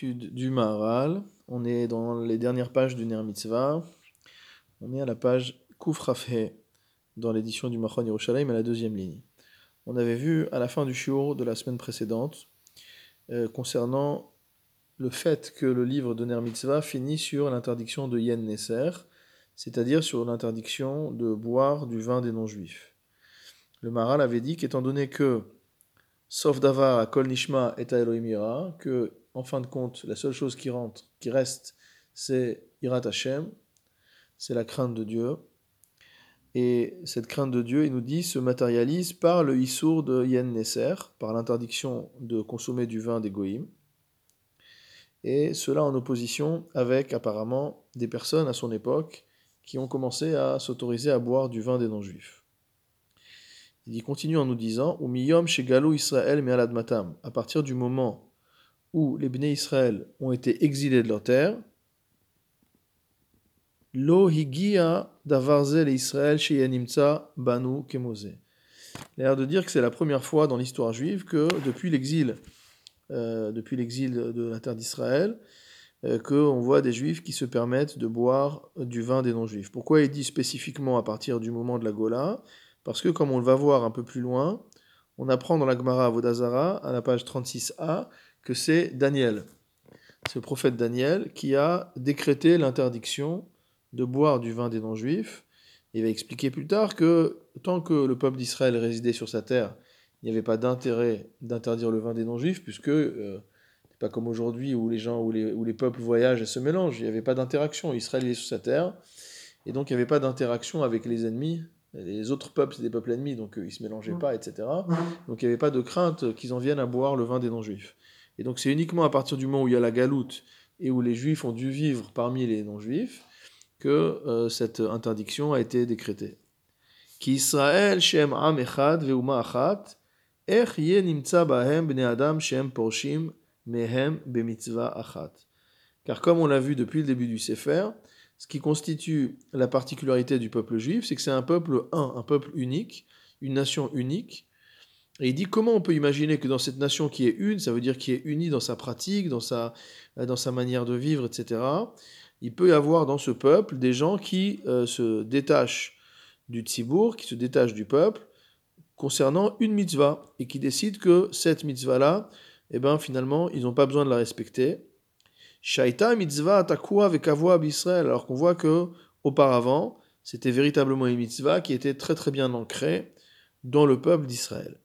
du Maharal. On est dans les dernières pages du Ner Mitzvah. On est à la page Kufrafhe dans l'édition du Machon Yerushalayim à la deuxième ligne. On avait vu à la fin du shiur de la semaine précédente euh, concernant le fait que le livre de Ner Mitzvah finit sur l'interdiction de Yen Nesser, c'est-à-dire sur l'interdiction de boire du vin des non-juifs. Le Maharal avait dit qu'étant donné que sauf davar à kol nishma et à que en fin de compte, la seule chose qui rentre, qui reste, c'est Irat Hashem, c'est la crainte de Dieu. Et cette crainte de Dieu, il nous dit, se matérialise par le Issour de Yen Nesser, par l'interdiction de consommer du vin des Goïm. Et cela en opposition avec apparemment des personnes à son époque qui ont commencé à s'autoriser à boire du vin des non-juifs. Il continue en nous disant Umiyom Galou Israël Matam. À partir du moment où les béné Israël ont été exilés de leur terre, Lo davarzel Israël sheyanimtsa banu kemose. L'air de dire que c'est la première fois dans l'histoire juive que depuis l'exil, euh, depuis l'exil de la terre d'Israël, euh, qu'on voit des juifs qui se permettent de boire du vin des non-juifs. Pourquoi il dit spécifiquement à partir du moment de la Gola? Parce que comme on le va voir un peu plus loin, on apprend dans la Gemara Vodazara, à la page 36a, que c'est Daniel, c'est le prophète Daniel, qui a décrété l'interdiction de boire du vin des non-juifs. Il va expliquer plus tard que tant que le peuple d'Israël résidait sur sa terre, il n'y avait pas d'intérêt d'interdire le vin des non-juifs, puisque euh, c'est pas comme aujourd'hui où les gens, où les, où les peuples voyagent et se mélangent. Il n'y avait pas d'interaction. Israël est sur sa terre, et donc il n'y avait pas d'interaction avec les ennemis. Les autres peuples, c'est des peuples ennemis, donc euh, ils ne se mélangeaient pas, etc. Donc il n'y avait pas de crainte qu'ils en viennent à boire le vin des non-juifs. Et donc c'est uniquement à partir du moment où il y a la galoute et où les juifs ont dû vivre parmi les non-juifs que euh, cette interdiction a été décrétée. Car comme on l'a vu depuis le début du Sefer, ce qui constitue la particularité du peuple juif, c'est que c'est un peuple un, un peuple unique, une nation unique, et il dit comment on peut imaginer que dans cette nation qui est une, ça veut dire qui est unie dans sa pratique, dans sa, dans sa manière de vivre, etc., il peut y avoir dans ce peuple des gens qui euh, se détachent du tzibour, qui se détachent du peuple, concernant une mitzvah, et qui décident que cette mitzvah-là, eh ben, finalement, ils n'ont pas besoin de la respecter. Shaita mitzvah atakua vekavua Israël, alors qu'on voit que auparavant, c'était véritablement une mitzvah qui était très très bien ancrée dans le peuple d'Israël.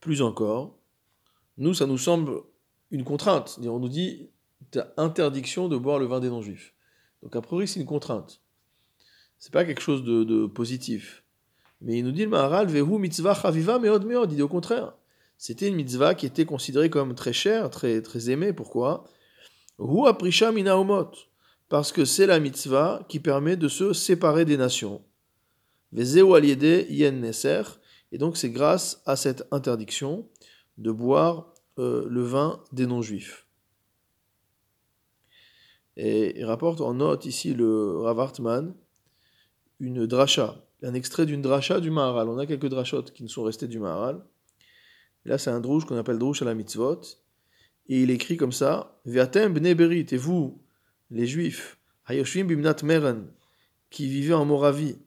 Plus encore, nous, ça nous semble une contrainte. On nous dit, interdiction de boire le vin des non-juifs. Donc a priori, c'est une contrainte. C'est pas quelque chose de, positif. Mais il nous dit le Maharal, Vehu mitzvah chaviva meod meod. Il dit au contraire. C'était une mitzvah qui était considérée comme très chère, très, très aimée. Pourquoi? Hu aprisha minaomot. Parce que c'est la mitzvah qui permet de se séparer des nations. Vezeu aliede yen neser. Et donc c'est grâce à cette interdiction de boire euh, le vin des non-juifs. Et il rapporte en note ici le Rav Hartman une dracha, un extrait d'une dracha du Maharal. On a quelques drachot qui nous sont restés du Maharal. Là, c'est un drouche qu'on appelle drouche à la mitzvot. Et il écrit comme ça Ve'atem bne berit, et vous, les juifs, hayoshvim bimnat meren, qui vivaient en Moravie,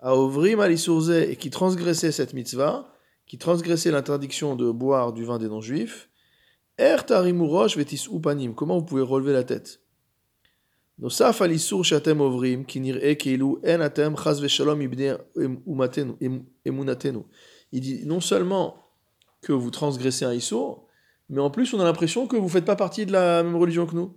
à Ovrim et qui transgressait cette mitzvah, qui transgressait l'interdiction de boire du vin des non-juifs, Er vetis upanim, comment vous pouvez relever la tête? Nosaf shatem ovrim, nir'e keilu en atem chaz veshalom ibne emunatenu. Il dit non seulement que vous transgressez un issour, mais en plus on a l'impression que vous ne faites pas partie de la même religion que nous.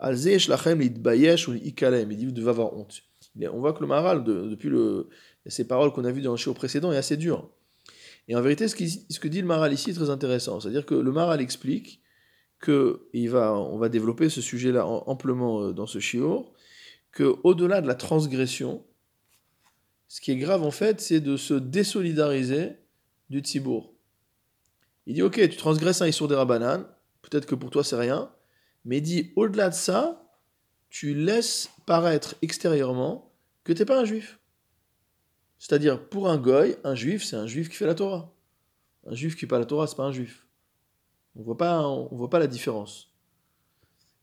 Il dit, vous devez avoir honte. On voit que le Maharal, depuis ces paroles qu'on a vues dans le show précédent, est assez dur. Et en vérité, ce, que dit le Maharal ici est très intéressant. C'est-à-dire que le Maharal explique que va, on va développer ce sujet-là amplement euh, dans ce shiur, que au-delà de la transgression, ce qui est grave en fait, c'est de se désolidariser du tzibour. Il dit ok, tu transgresses un issour des rabanan, peut-être que pour toi c'est rien, mais dit au-delà de ça, tu laisses paraître extérieurement que tu n'es pas un juif. C'est-à-dire, pour un goy, un juif, c'est un juif qui fait la Torah. Un juif qui fait pas la Torah, c'est pas un juif. On voit pas, voit pas la différence.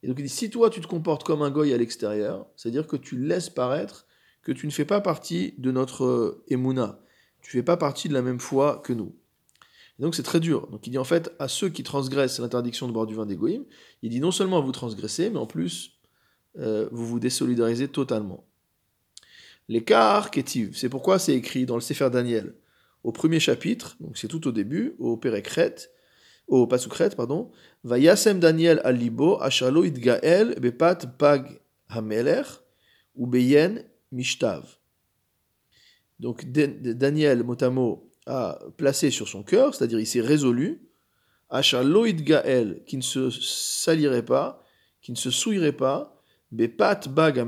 Et donc il dit, si toi tu te comportes comme un goy à l'extérieur, c'est-à-dire que tu laisses paraître que tu ne fais pas partie de notre émouna, tu fais pas partie de la même foi que nous. Et donc c'est très dur. Donc il dit en fait à ceux qui transgressent l'interdiction de boire du vin d'égoïm, il dit non seulement vous transgressez, mais en plus euh, vous vous désolidarisez totalement. L'écart kétiv, c'est pourquoi c'est écrit dans le Sefer Daniel, au premier chapitre, donc c'est tout au début, au Pérekret, au Pasukret, pardon, Va yasem Daniel alibo ashalo idgael bepat bag hameler ou beyen mishtav. Donc Daniel Motamo a placé sur son cœur, c'est-à-dire il s'est résolu, ashalo idgael, qui ne se salirait pas, qui ne se souillerait pas, bepat bag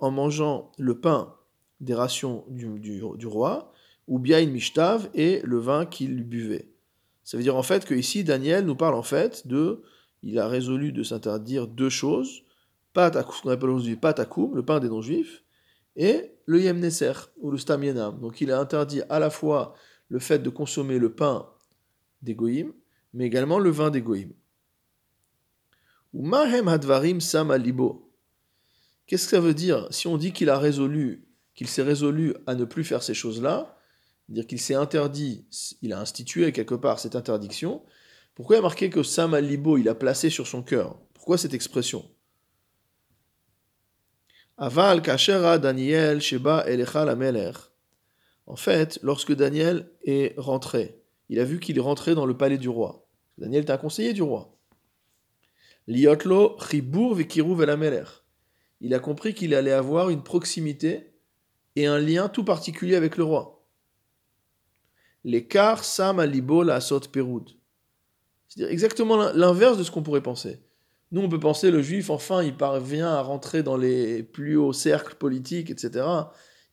en mangeant le pain des rations du, roi, ou une mishtav et le vin qu'il buvait. Ça veut dire en fait que ici Daniel nous parle en fait de, il a résolu de s'interdire deux choses, ce qu'on appelle aujourd'hui patakoum, le pain des non-juifs, et le yemneser, ou le stam Donc il a interdit à la fois le fait de consommer le pain des mais également le vin des. Ou mahem hadvarim sam alibo. Qu'est-ce que ça veut dire? Si on dit qu'il a résolu qu'il s'est résolu à ne plus faire ces choses-là, dire qu'il s'est interdit, il a institué quelque part cette interdiction, pourquoi il a marqué que Sam al-Libo, il a placé sur son cœur? Pourquoi cette expression? Aval kashera Daniel sheba la En fait, lorsque Daniel est rentré, il a vu qu'il est rentré dans le palais du roi. Daniel était un conseiller du roi. Liotlo Il a compris qu'il allait avoir une proximité et un lien tout particulier avec le roi. L'écart Sam Alibo la Sot Peroud. C'est-à-dire exactement l'inverse de ce qu'on pourrait penser. Nous, on peut penser le juif, enfin, il parvient à rentrer dans les plus hauts cercles politiques, etc.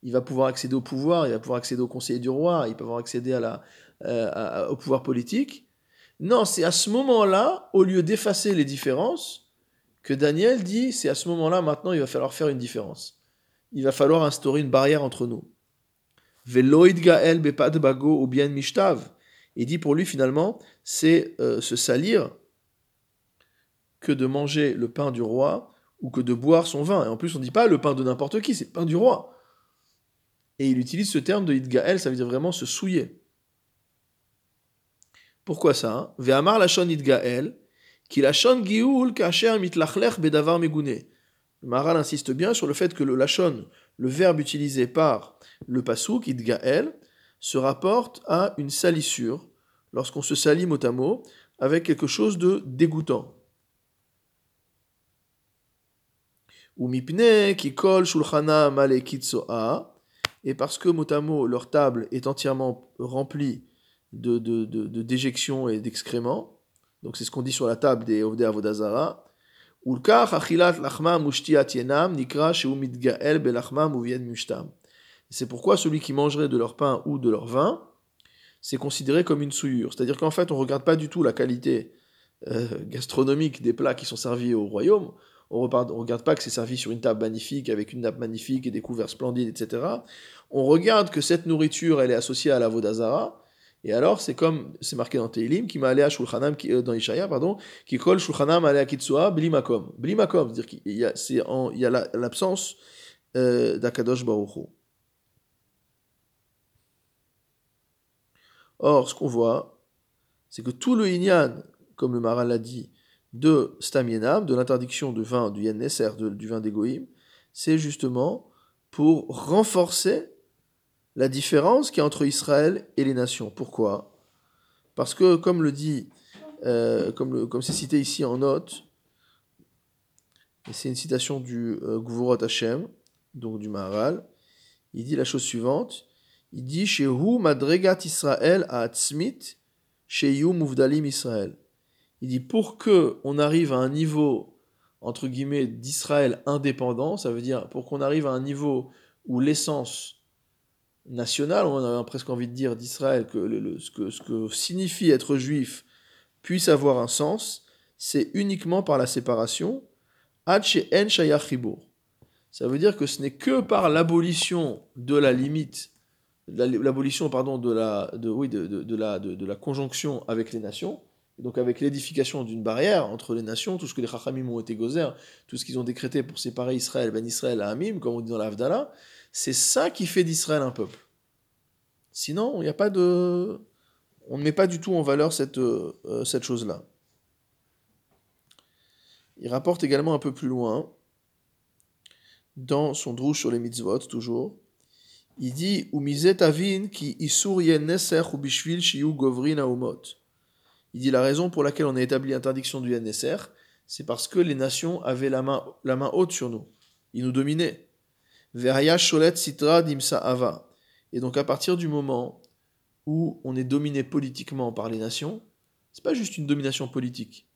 Il va pouvoir accéder au pouvoir, il va pouvoir accéder au conseiller du roi, il va pouvoir accéder à la, euh, au pouvoir politique. Non, c'est à ce moment-là, au lieu d'effacer les différences, que Daniel dit, c'est à ce moment-là, maintenant, il va falloir faire une différence il va falloir instaurer une barrière entre nous. Veloid gael bepad bago ou bien mishtav. Il dit pour lui finalement, c'est euh, se salir que de manger le pain du roi ou que de boire son vin. Et en plus, on ne dit pas le pain de n'importe qui, c'est le pain du roi. Et il utilise ce terme de idgael, ça veut dire vraiment se souiller. Pourquoi ça hein? Ve'amar lachon idgael, ki lachon kacher mitlachlech bedavar megune. Le Maharal insiste bien sur le fait que le lachon, le verbe utilisé par le pasouk, idgael, se rapporte à une salissure, lorsqu'on se salit mot à mot, avec quelque chose de dégoûtant. Ou mipne qui colle shulchana malekitsoa, et parce que mot à mot, leur table est entièrement remplie de, de, déjections et d'excréments, donc c'est ce qu'on dit sur la table des Ovdei Avodazara, c'est pourquoi celui qui mangerait de leur pain ou de leur vin, c'est considéré comme une souillure. C'est-à-dire qu'en fait, on ne regarde pas du tout la qualité euh, gastronomique des plats qui sont servis au royaume. On ne regarde pas que c'est servi sur une table magnifique, avec une nappe magnifique et des couverts splendides, etc. On regarde que cette nourriture, elle est associée à la Vodazara, et alors, c'est comme, c'est marqué dans Teilim, qui m'a allé à Shulchanam, qui, euh, dans Ishaya, pardon, qui colle Shulchanam à Kitsua, Blimakom. Blimakom, c'est-à-dire qu'il y a, il y a l'absence euh, d'Akadosh Baruch Or, ce qu'on voit, c'est que tout le Inyan, comme le Maral l'a dit, de Stamienam, de l'interdiction de vin, du Yen du vin d'Egoïm, c'est justement pour renforcer la différence qu'il y a entre Israël et les nations. Pourquoi? Parce que, comme le dit, euh, comme c'est cité ici en note, c'est une citation du euh, Gvurot Hashem, donc du Maharal, il dit la chose suivante, il dit Shehu madregat Israël à Atzmit, Sheyu muvdalim Israël. Il dit pour que on arrive à un niveau entre guillemets d'Israël indépendant, ça veut dire pour qu'on arrive à un niveau où l'essence nationale, on a presque envie de dire d'Israël, que ce, que, signifie être juif puisse avoir un sens, c'est uniquement par la séparation. Ça veut dire que ce n'est que par l'abolition de la limite, l'abolition pardon de, la conjonction avec les nations, donc avec l'édification d'une barrière entre les nations, tout ce que les Chachamim ont été gozer, tout ce qu'ils ont décrété pour séparer Israël, Ben Israël à Amim, comme on dit dans l'Avdallah, c'est ça qui fait d'Israël un peuple. Sinon, il n'y a pas de, on ne met pas du tout en valeur cette, euh, cette chose-là. Il rapporte également un peu plus loin, dans son drouche sur les mitzvot, toujours, il dit avin ki ou bishvil govrin Il dit la raison pour laquelle on a établi l'interdiction du Yenneser, c'est parce que les nations avaient la main, haute sur nous. Ils nous dominaient. sholet sitra dimsa ava. Et donc à partir du moment où on est dominé politiquement par les nations, c'est pas juste une domination politique,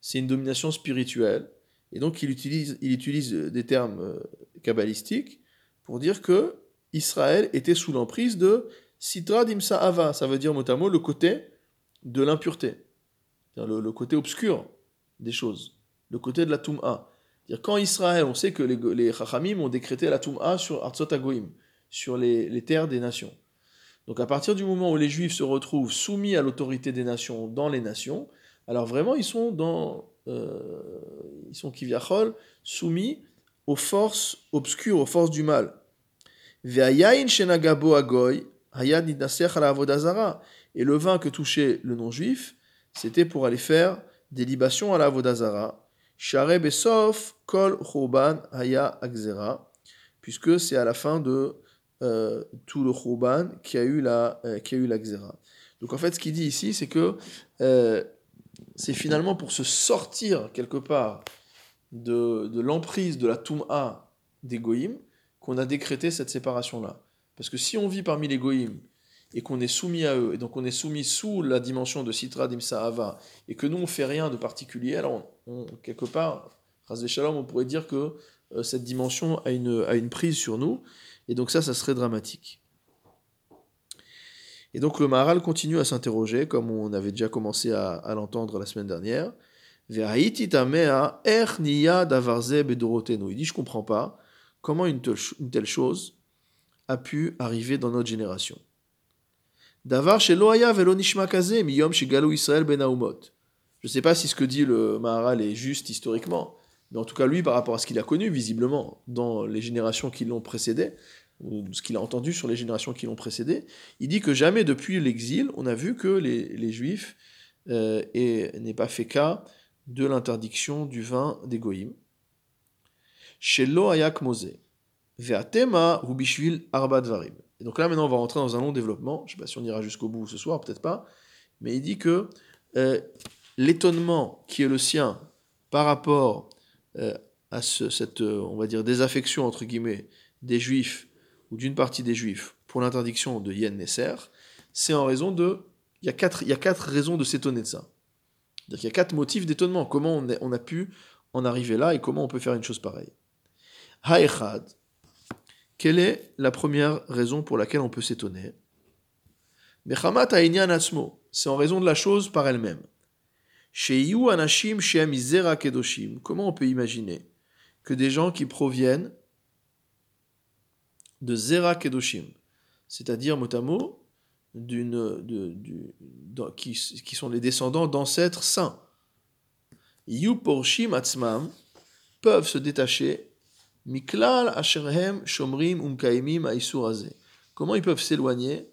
c'est une domination spirituelle. Et donc il utilise, il utilise des termes euh, kabbalistiques pour dire que Israël était sous l'emprise de Sitra Dimsa Ava, ça veut dire mot le côté de l'impureté, le, côté obscur des choses, le côté de la Tum'a. Quand Israël, on sait que les, les Chachamim ont décrété la Tum'a sur Artsot Agoim, sur les, terres des nations. Donc à partir du moment où les Juifs se retrouvent soumis à l'autorité des nations dans les nations, alors vraiment ils sont dans, euh, ils sont soumis aux forces obscures, aux forces du mal. Et le vin que touchait le non-juif, c'était pour aller faire des libations à la Vodazara. kol haya puisque c'est à la fin de euh, tout le Khouban qui a eu la, euh, qui a eu la. Donc en fait, ce qu'il dit ici, c'est que euh, c'est finalement pour se sortir quelque part de, de l'emprise de la Toum'a des Goïm qu'on a décrété cette séparation-là. Parce que si on vit parmi les Goïm et qu'on est soumis à eux, et donc on est soumis sous la dimension de Sitra Dimsa Ava, et que nous on fait rien de particulier, alors quelque part, Shalom, on pourrait dire que cette dimension a une, a une prise sur nous, et donc ça, ça serait dramatique. Et donc le Maharal continue à s'interroger, comme on avait déjà commencé à, l'entendre la semaine dernière. Il dit, je comprends pas comment une telle, chose a pu arriver dans notre génération. Ben je ne sais pas si ce que dit le Maharal est juste historiquement, mais en tout cas lui, par rapport à ce qu'il a connu visiblement dans les générations qui l'ont précédé, ou ce qu'il a entendu sur les générations qui l'ont précédé, il dit que jamais depuis l'exil, on a vu que les, Juifs euh, n'aient pas fait cas de l'interdiction du vin des Goïm. Shelo mose. Ve'atema bishvil arba dvarim. Et donc là, maintenant, on va rentrer dans un long développement. Je ne sais pas si on ira jusqu'au bout ce soir, peut-être pas. Mais il dit que euh, l'étonnement qui est le sien par rapport euh, à cette, euh, on va dire, désaffection, entre guillemets, des juifs, ou d'une partie des juifs, pour l'interdiction de Yen Nesser, c'est en raison de... Il y, a quatre, il y a quatre raisons de s'étonner de ça. Il y a quatre motifs d'étonnement. Comment on on a, pu en arriver là et comment on peut faire une chose pareille. Haïchad. Quelle est la première raison pour laquelle on peut s'étonner? C'est en raison de la chose par elle-même. Comment on peut imaginer que des gens qui proviennent de Zera Kedoshim, c'est-à-dire mot d'une, de, qui, sont les descendants d'ancêtres saints, Yu Porshim Atzmam, peuvent se détacher Miklal Shomrim Umkaimim Comment ils peuvent s'éloigner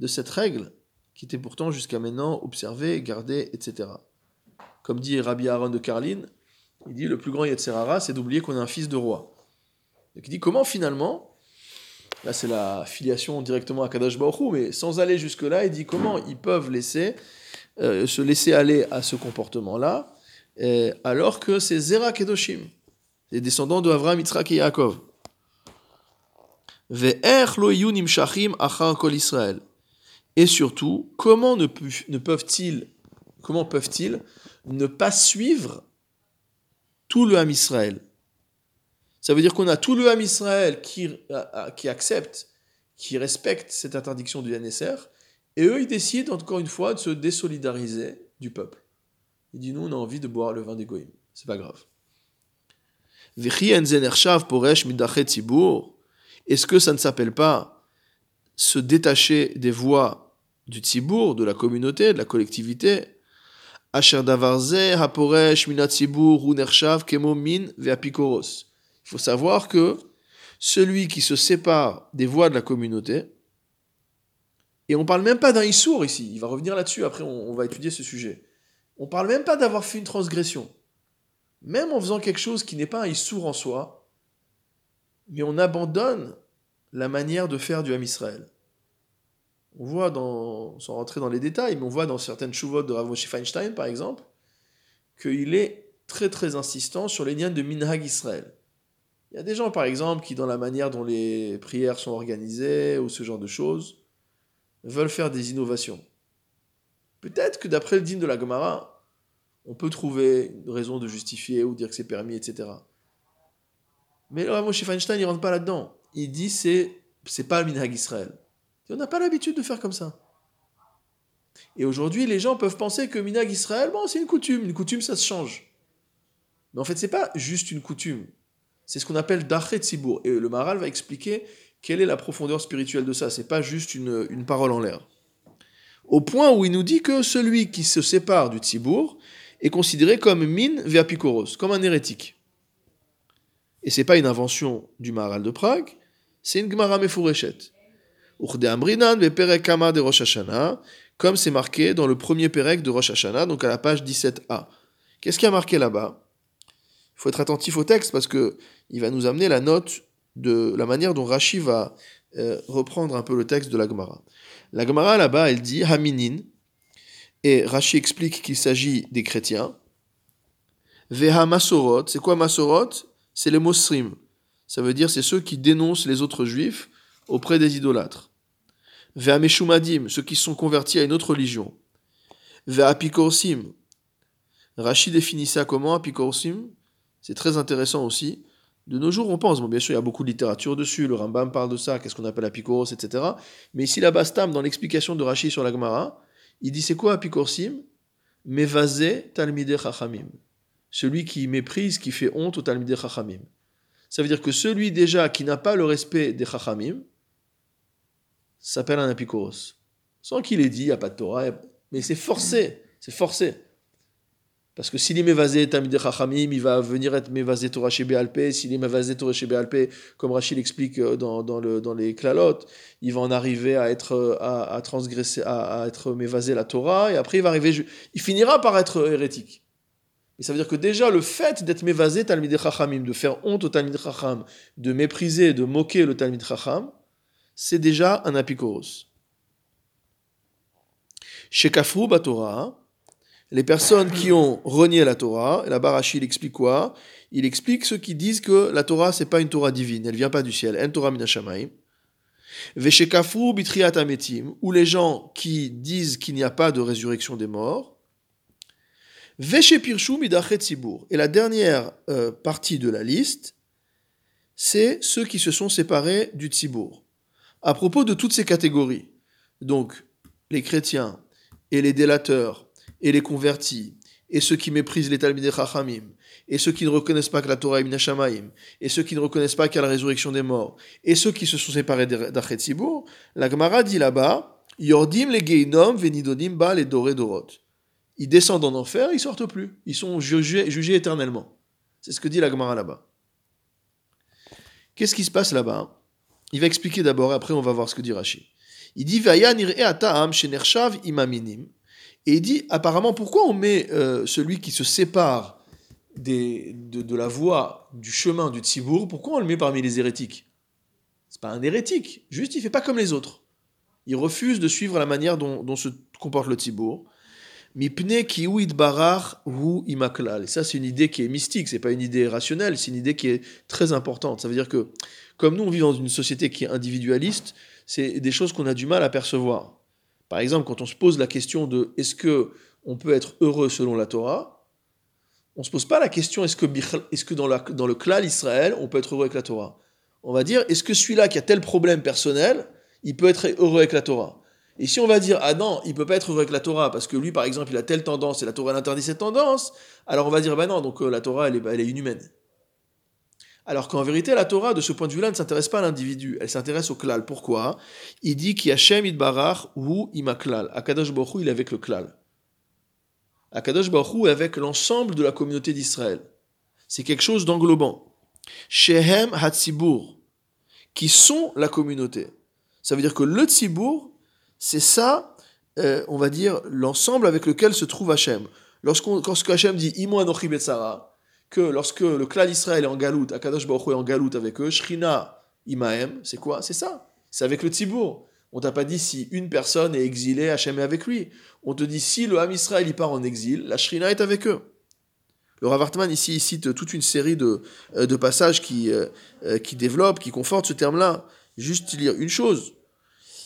de cette règle? Qui était pourtant jusqu'à maintenant observée, gardée, etc. Comme dit Rabbi Aaron de Karlin, il dit le plus grand Yetzerara, c'est d'oublier qu'on est un fils de roi. Donc il dit comment finalement, là c'est la filiation directement à Kadash Baruch mais sans aller jusque-là, il dit comment ils peuvent euh, se laisser aller à ce comportement-là, euh, alors que c'est Zera Kedoshim, les descendants de Avraham, Yitzhak et Yaakov. Et surtout, comment ne peuvent-ils Comment peuvent-ils ne pas suivre tout le Ham Israël? Ça veut dire qu'on a tout le Ham Israël qui, accepte, qui respecte cette interdiction du NSR, et eux, ils décident encore une fois de se désolidariser du peuple. Il dit, nous, on a envie de boire le vin des Goïms. C'est pas grave. Est-ce que ça ne s'appelle pas se détacher des voix du tzibour, de la communauté, de la collectivité? Il faut savoir que celui qui se sépare des voix de la communauté, et on ne parle même pas d'un issour ici, il va revenir là-dessus, après on, va étudier ce sujet. On ne parle même pas d'avoir fait une transgression. Même en faisant quelque chose qui n'est pas un issour en soi, mais on abandonne la manière de faire du Ham Israël. On voit, dans, sans rentrer dans les détails, mais on voit dans certaines chouvotes de Rav Moshe Feinstein, par exemple, qu'il est très très insistant sur les liens de Minhag Israël. Il y a des gens, par exemple, qui, dans la manière dont les prières sont organisées ou ce genre de choses, veulent faire des innovations. Peut-être que d'après le dîme de la Gemara, on peut trouver une raison de justifier ou dire que c'est permis, etc. Mais le Rav Moshe Feinstein, il rentre pas là-dedans. Il dit c'est c'est pas le Minhag Israël. On n'a pas l'habitude de faire comme ça. Et aujourd'hui, les gens peuvent penser que Minag Israël, bon, c'est une coutume. Une coutume, ça se change. Mais en fait, c'est pas juste une coutume. C'est ce qu'on appelle Dachet Tzibour. Et le Maral va expliquer quelle est la profondeur spirituelle de ça. C'est pas juste une, une parole en l'air. Au point où il nous dit que celui qui se sépare du Tzibour est considéré comme min veapikoros, comme un hérétique. Et c'est pas une invention du Maral de Prague, c'est une Gemara Mefureshet de Rosh Hashanah, comme c'est marqué dans le premier Perek de Rosh Hashanah, donc à la page 17a. Qu'est-ce qui a marqué là-bas? Il faut être attentif au texte parce que il va nous amener la note de la manière dont Rashi va euh, reprendre un peu le texte de la Gemara. La Gemara là-bas, elle dit Haminin, et Rashi explique qu'il s'agit des chrétiens. Veha Masorot, c'est quoi Masorot? C'est les Mosrim. Ça veut dire c'est ceux qui dénoncent les autres juifs auprès des idolâtres. Ve'ameshumadim, ceux qui sont convertis à une autre religion. Ve'apikorsim. Rachid définit ça comment, apikorsim? C'est très intéressant aussi. De nos jours, on pense, bon, bien sûr, il y a beaucoup de littérature dessus, le Rambam parle de ça, qu'est-ce qu'on appelle apikoros, etc. Mais ici, la Bastam, dans l'explication de Rachid sur la Gemara, il dit c'est quoi apikorsim Mevazé talmide chachamim. Celui qui méprise, qui fait honte au talmide chachamim. Ça veut dire que celui déjà qui n'a pas le respect des chachamim, s'appelle un apikoros. Sans qu'il ait dit, il n'y a pas de Torah, mais c'est forcé, c'est forcé. Parce que s'il est mévasé Tamid Chachamim, il va venir être mévasé Torah chez Béalpé. S'il est mévasé Torah chez Béalpé, comme Rachid l'explique euh, dans, dans, le, dans les clalotes, il va en arriver à être, euh, à, transgresser, à, être mévasé la Torah, et après il va arriver, il finira par être hérétique. Et ça veut dire que déjà le fait d'être mévasé Talmid Chachamim, de faire honte au Talmid Chacham, de mépriser, de moquer le Talmid Chacham, c'est déjà un apikoros. Chez Kafrou Torah, les personnes qui ont renié la Torah, la Barashi il explique quoi? Il explique ceux qui disent que la Torah c'est pas une Torah divine, elle vient pas du ciel, en Torah minashamayim. Veshekafru bitriat ametim, ou les gens qui disent qu'il n'y a pas de résurrection des morts. Veshepirshu midachet Et la dernière euh, partie de la liste, c'est ceux qui se sont séparés du tzibur à propos de toutes ces catégories, donc les chrétiens et les délateurs et les convertis et ceux qui méprisent les Talmidei Chachamim et ceux qui ne reconnaissent pas que la Torah est et ceux qui ne reconnaissent pas qu'il y a la résurrection des morts et ceux qui se sont séparés d'Achetzibour, la Gemara dit là-bas Yordim les Geinom venidonim ba les doré dorot. Ils descendent en enfer, ils sortent plus. Ils sont jugés, éternellement. C'est ce que dit la Gemara là-bas. Qu'est-ce qui se passe là-bas? Il va expliquer d'abord, après on va voir ce que dit Rashi. Il dit imaminim. Et il dit apparemment pourquoi on met euh, celui qui se sépare des, de, la voie du chemin du Tzibour, pourquoi on le met parmi les hérétiques? C'est pas un hérétique, juste il fait pas comme les autres. Il refuse de suivre la manière dont, se comporte le Tzibour. Mipne barar hu imaklal. Et ça, c'est une idée qui est mystique, c'est pas une idée rationnelle, c'est une idée qui est très importante. Ça veut dire que comme nous, on vit dans une société qui est individualiste, c'est des choses qu'on a du mal à percevoir. Par exemple, quand on se pose la question de est-ce que on peut être heureux selon la Torah, on ne se pose pas la question est-ce que, dans, le clan Israël, on peut être heureux avec la Torah? On va dire est-ce que celui-là qui a tel problème personnel, il peut être heureux avec la Torah? Et si on va dire ah non, il peut pas être heureux avec la Torah parce que lui, par exemple, il a telle tendance et la Torah l'interdit cette tendance, alors on va dire bah non, donc euh, la Torah, est, elle est inhumaine. Alors qu'en vérité, la Torah, de ce point de vue-là, ne s'intéresse pas à l'individu, elle s'intéresse au klal. Pourquoi? Il dit qu'Yachem idbarach ou imaklal. Akadosh Baruch il est avec le klal. Akadosh Baruch est avec l'ensemble de la communauté d'Israël. C'est quelque chose d'englobant. Shehem Hatzibur, qui sont la communauté. Ça veut dire que le Tzibour, c'est ça, euh, on va dire, l'ensemble avec lequel se trouve Hachem. Lorsqu'on, lorsque Hachem dit Imo Anochi Betzara, que lorsque le clan d'Israël est en galoute, Akadosh Baruch est en galoute avec eux, Shrina Imaem, c'est quoi? C'est ça. C'est avec le Tzibour. On t'a pas dit si une personne est exilée, Hachem est avec lui. On te dit si le Ham Israël y part en exil, la Shrina est avec eux. Le Rav Hartman ici cite toute une série de, euh, passages qui, euh, euh, qui développent, qui confortent ce terme-là. Juste lire une chose.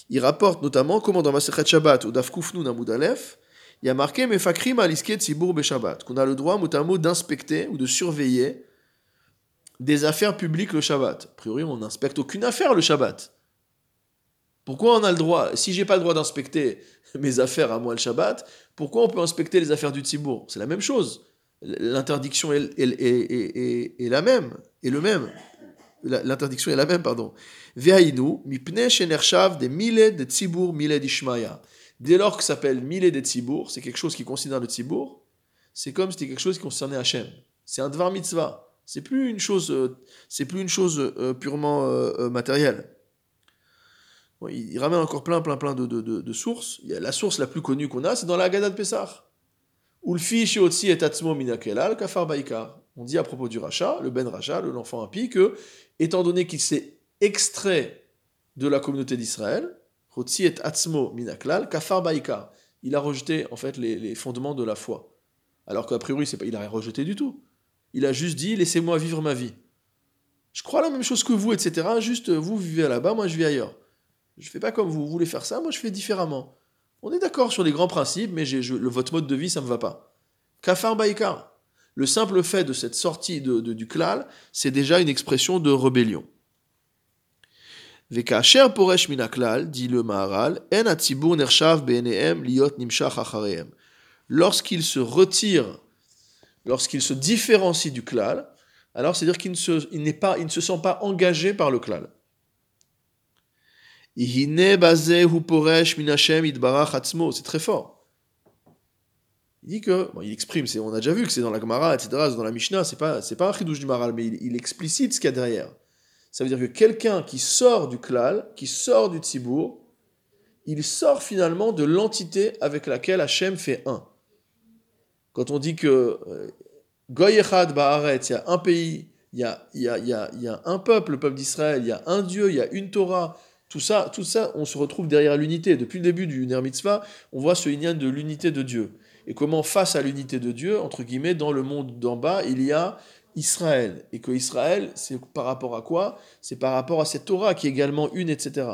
Il rapporte notamment comment dans Masechet Shabbat, au Daf Kufnu Namud Aleph, il y a marqué Mefakrim aliske tzibur Shabbat, qu'on a le droit, mot à mot, d'inspecter ou de surveiller des affaires publiques le Shabbat. A priori, on n'inspecte aucune affaire le Shabbat. Pourquoi on a le droit Si j'ai pas le droit d'inspecter mes affaires à moi le Shabbat, pourquoi on peut inspecter les affaires du Tzibour? C'est la même chose. L'interdiction est, la même, est le même. L'interdiction est la même, pardon. Vehainu, mipne shenershav de mille de Tzibour, mille d'Ishmaya. Dès lors que ça s'appelle Milé des Tzibour, c'est quelque chose qui concerne le Tzibour, c'est comme si c'était quelque chose qui concernait Hachem. C'est un Dvar Mitzvah. C'est plus une chose, euh, plus une chose euh, purement euh, matérielle. il, ramène encore plein, plein, plein de, sources. la source la plus connue qu'on a, c'est dans la Haggadah de Pessah. Ulfi Shiotzi et Atzmo Minakelal Kafar Baikar. On dit à propos du Racha, le Ben Racha, l'enfant impie, que, étant donné qu'il s'est extrait de la communauté d'Israël, Il a rejeté en fait les, fondements de la foi. Alors qu'a priori, pas, il n'a rien rejeté du tout. Il a juste dit laissez-moi vivre ma vie. Je crois la même chose que vous, etc. Juste vous vivez là-bas, moi je vis ailleurs. Je ne fais pas comme vous, voulez faire ça, moi je fais différemment. On est d'accord sur les grands principes, mais le, votre mode de vie, ça ne me va pas. Kafar Baïka. Le simple fait de cette sortie de, du klal, c'est déjà une expression de rébellion. Vekacher poresh minaklal, dit le Maharal, en atzibur nershav be'enehem liot nimshach acharehem. Lorsqu'il se retire, lorsqu'il se différencie du klal, alors c'est-à-dire qu'il ne, se, ne se sent pas engagé par le klal. C'est très fort. Il dit que, bon, il exprime, on a déjà vu que c'est dans la Gemara, etc., dans la Mishnah, c'est pas, pas un chidouche du Maharal, mais il explicite ce qu'il y a derrière. Ça veut dire que quelqu'un qui sort du klal, qui sort du tzibour, il sort finalement de l'entité avec laquelle Hachem fait un. Quand on dit que euh, Goyechad Ba'aret, il y a un pays, il y a, y a, y a, y a, un peuple, le peuple d'Israël, il y a un Dieu, il y a une Torah, tout ça, tout ça, on se retrouve derrière l'unité. Depuis le début du Ner Mitzvah, on voit ce lien de l'unité de Dieu. Et comment, face à l'unité de Dieu, entre guillemets, dans le monde d'en bas, il y a Israël. Et que Israël, c'est par rapport à quoi? C'est par rapport à cette Torah qui est également une, etc.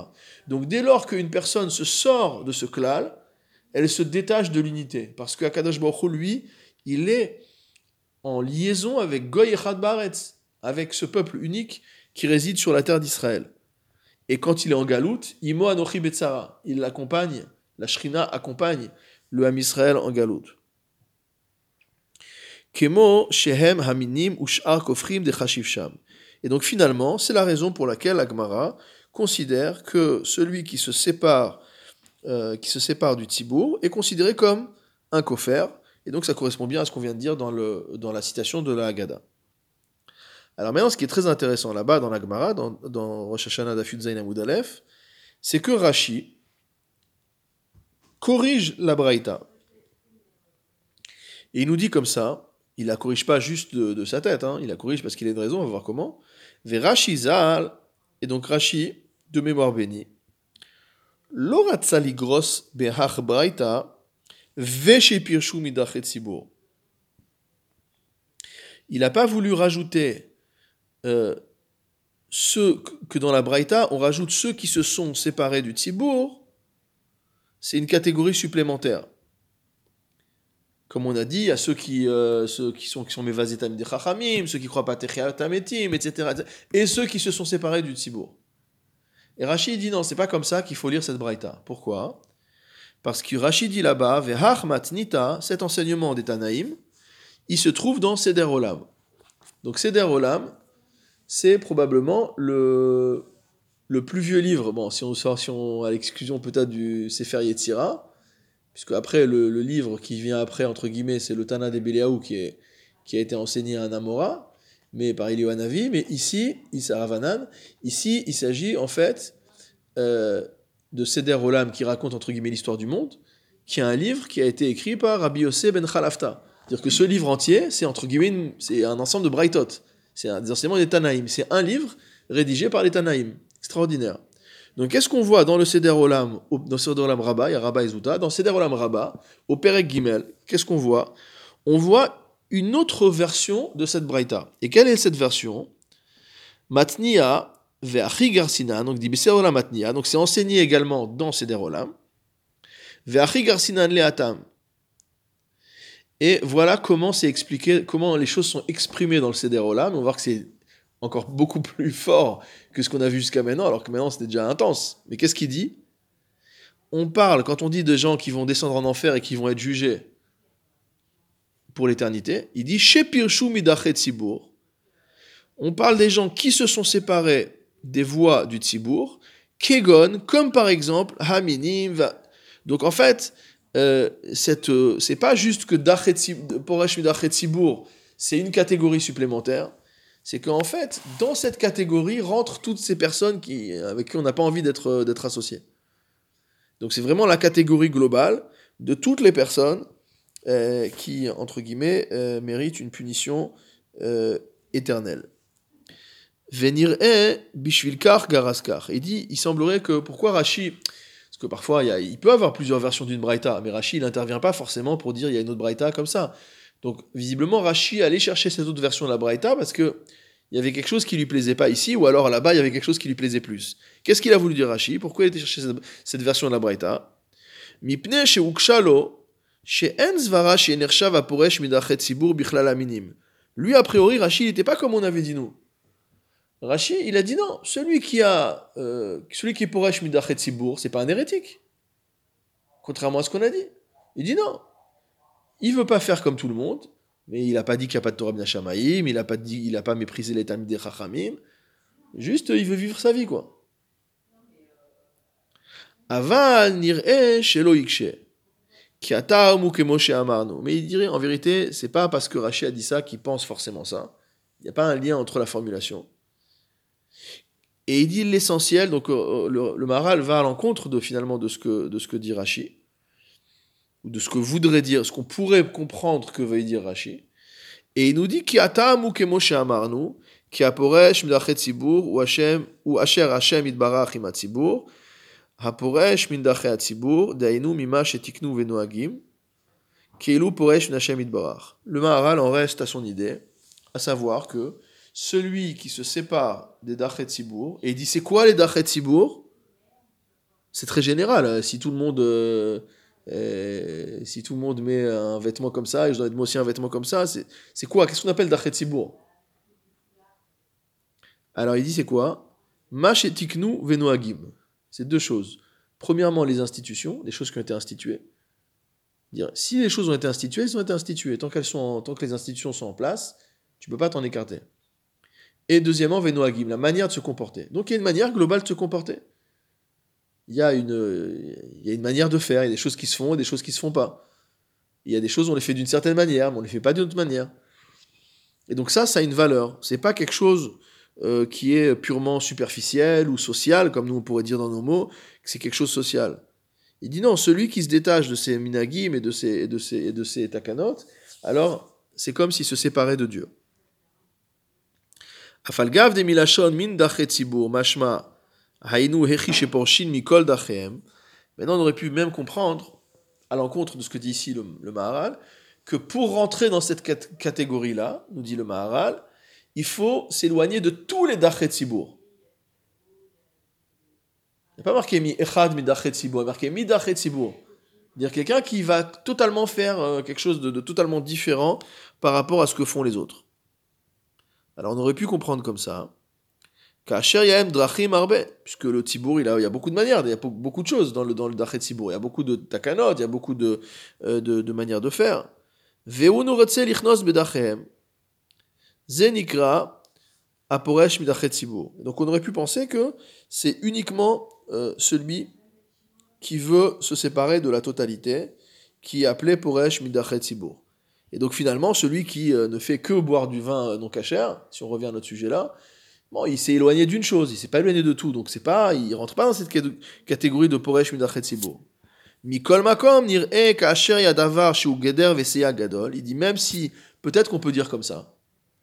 Donc dès lors qu'une personne se sort de ce klal, elle se détache de l'unité. Parce que Akadosh Baruch lui, il est en liaison avec Goy Baretz, avec ce peuple unique qui réside sur la terre d'Israël. Et quand il est en galoute, Imo Anochi Betzara, il l'accompagne, la Shrina accompagne le Ham Israël en galoute. Kemo Shehem Haminim Ushar Kofrim de Sham. Et donc finalement, c'est la raison pour laquelle Agmara considère que celui qui se sépare, euh, qui se sépare du Tibour est considéré comme un kofer. Et donc ça correspond bien à ce qu'on vient de dire dans, le, dans la citation de la Haggadah. Alors maintenant, ce qui est très intéressant là-bas dans l'Agmara, dans, dans Rosh Hashanah Zayin Aleph, c'est que Rashi corrige la Braïta. Et il nous dit comme ça, il la corrige pas juste de, sa tête, hein. il la corrige parce qu'il a une raison, on va voir comment. Et donc Rashi, de mémoire bénie. Il n'a pas voulu rajouter euh, que dans la braïta, on rajoute ceux qui se sont séparés du tzibour, c'est une catégorie supplémentaire. Comme on a dit, a ceux qui, euh, ceux qui sont, qui sont Mevazetam des Chachamim, ceux qui croient pas Tametim, etc., Et ceux qui se sont séparés du Tzibour. Et Rachid dit non, c'est pas comme ça qu'il faut lire cette braïta. Pourquoi? Parce que Rachid dit là-bas, Nita, cet enseignement des Tanaïm, il se trouve dans Seder Olam. Donc Seder Olam, c'est probablement le, le plus vieux livre, bon, si on sort si à l'exclusion peut-être du Sefer Yetzira, puisque après le, livre qui vient après, entre guillemets, c'est le Tana de Beliaou qui, a été enseigné à Namora, mais par Eliwanavi, mais ici, Ravanan, ici, il s'agit en fait euh, de Seder Olam qui raconte entre guillemets l'histoire du monde, qui est un livre qui a été écrit par Rabbi Yossé ben Khalafta. C'est-à-dire que ce livre entier, c'est entre guillemets, un ensemble de Brightot. C'est un des enseignements des Tanaïm. C'est un livre rédigé par les Tanaïm. Extraordinaire. Donc, qu'est-ce qu'on voit dans le Seder Olam, dans Seder Olam Rabba, il y a Rabba et Zouta, dans Seder Olam Rabba, au Perek Gimel, qu'est-ce qu'on voit? On voit une autre version de cette Braïta. Et quelle est cette version? Matnia ve'achi garsina, donc dit Olam Matnia, donc c'est enseigné également dans Seder Olam, ve'achi garsinan le'atam, et voilà comment c'est expliqué, comment les choses sont exprimées dans le Seder Olam. On va que c'est encore beaucoup plus fort que ce qu'on a vu jusqu'à maintenant, alors que maintenant c'était déjà intense. Mais qu'est-ce qu'il dit? On parle, quand on dit de gens qui vont descendre en enfer et qui vont être jugés pour l'éternité, il dit Shepirshu midachet tzibur. On parle des gens qui se sont séparés des voix du tzibur, kegon, comme par exemple Haminim. Donc en fait, euh, euh, c'est pas juste que Poresh Sibour, c'est une catégorie supplémentaire. C'est qu'en fait, dans cette catégorie rentrent toutes ces personnes qui, avec qui on n'a pas envie d'être, euh, d'être associé. Donc c'est vraiment la catégorie globale de toutes les personnes qui, entre guillemets, méritent une punition éternelle. Venir est bishvilkar garaskar. Il dit, il semblerait que pourquoi Rashi parce que parfois, il, peut avoir plusieurs versions d'une braïta, mais Rashi, il n'intervient pas forcément pour dire il y a une autre braïta comme ça. Donc, visiblement, Rashi allait chercher cette autre version de la braïta parce que il y avait quelque chose qui lui plaisait pas ici, ou alors là-bas, il y avait quelque chose qui lui plaisait plus. Qu'est-ce qu'il a voulu dire Rashi Pourquoi il était chercher cette, version de la braïta? Sibur. Lui, a priori, Rashi, il n'était pas comme on avait dit nous. Rashi, il a dit non, celui qui a, euh, celui qui est Poresh Midachet Sibour, c'est pas un hérétique. Contrairement à ce qu'on a dit. Il dit non. Il veut pas faire comme tout le monde, mais il n'a pas dit qu'il n'y a pas de Torah Shamaïm, il n'a pas dit, il a pas méprisé les des Chachamim. Juste, il veut vivre sa vie, quoi. Aval nir'e shelo Mais il dirait, en vérité, c'est pas parce que Rashi a dit ça qu'il pense forcément ça. Il n'y a pas un lien entre la formulation. Et il dit l'essentiel, donc euh, le, Maral va à l'encontre de finalement de ce que, de ce que dit Rashi, ou de ce que voudrait dire, ce qu'on pourrait comprendre que veut dire Rashi. Et il nous dit ki atamu kemoshe amarnu, ki aporesh midachet tzibur, ou Hashem, ou asher Hashem itbarach im atzibur, haporesh midachet atzibur, dainu mima shetiknu venoagim, keilu poresh Hashem itbarach. Le Maharal en reste à son idée, à savoir que celui qui se sépare des Dachet Sibour, et dit c'est quoi les Dachet Sibour C'est très général. Hein. Si tout le monde. Euh, euh, si tout le monde met un vêtement comme ça, et je dois mettre moi aussi un vêtement comme ça, c'est quoi? Qu'est-ce qu'on appelle Dachet Sibour Alors il dit c'est quoi? Mash et Tiknu Venoagim. C'est deux choses. Premièrement, les institutions, les choses qui ont été instituées. Dire, si les choses ont été instituées, elles ont été instituées. Tant, qu'elles sont, tant que les institutions sont en place, tu ne peux pas t'en écarter. Et deuxièmement, Venoagim, la manière de se comporter. Donc il y a une manière globale de se comporter. Il y a une, y a une manière de faire, il y a des choses qui se font et des choses qui se font pas. Il y a des choses, on les fait d'une certaine manière, mais on les fait pas d'une autre manière. Et donc ça, ça a une valeur. C'est pas quelque chose euh, qui est purement superficiel ou social, comme nous on pourrait dire dans nos mots, que c'est quelque chose social. Il dit non, celui qui se détache de ses minagim et de ses, de ses, de ses takanot, alors c'est comme s'il se séparait de Dieu. Afalgav de min mashma, Maintenant, on aurait pu même comprendre, à l'encontre de ce que dit ici le, Maharal, que pour rentrer dans cette catégorie-là, nous dit le Maharal, il faut s'éloigner de tous les dachet tzibur. Il n'y a pas marqué mi echad mi dachet il y a marqué mi dachet tzibur. Dire quelqu'un qui va totalement faire euh, quelque chose de, totalement différent par rapport à ce que font les autres. Alors on aurait pu comprendre comme ça. Puisque le tibour, il, a, il y a beaucoup de manières, il y a beaucoup de choses dans le, dans le dachet tibour. Il y a beaucoup de takanot, il y a beaucoup de, euh, de, manières de faire. Zenikra aporesh midachet tibour. Donc on aurait pu penser que c'est uniquement euh, celui qui veut se séparer de la totalité, qui est appelé Poresh Midachet Sibour. Et donc finalement, celui qui euh, ne fait que boire du vin non cachère, si on revient à notre sujet là, bon, il s'est éloigné d'une chose, il s'est pas éloigné de tout, donc c'est pas, il rentre pas dans cette catégorie de Poresh Midachet Sibour. Mikol Makom ka'asher yadavar geder gadol. Il dit même si, peut-être qu'on peut dire comme ça,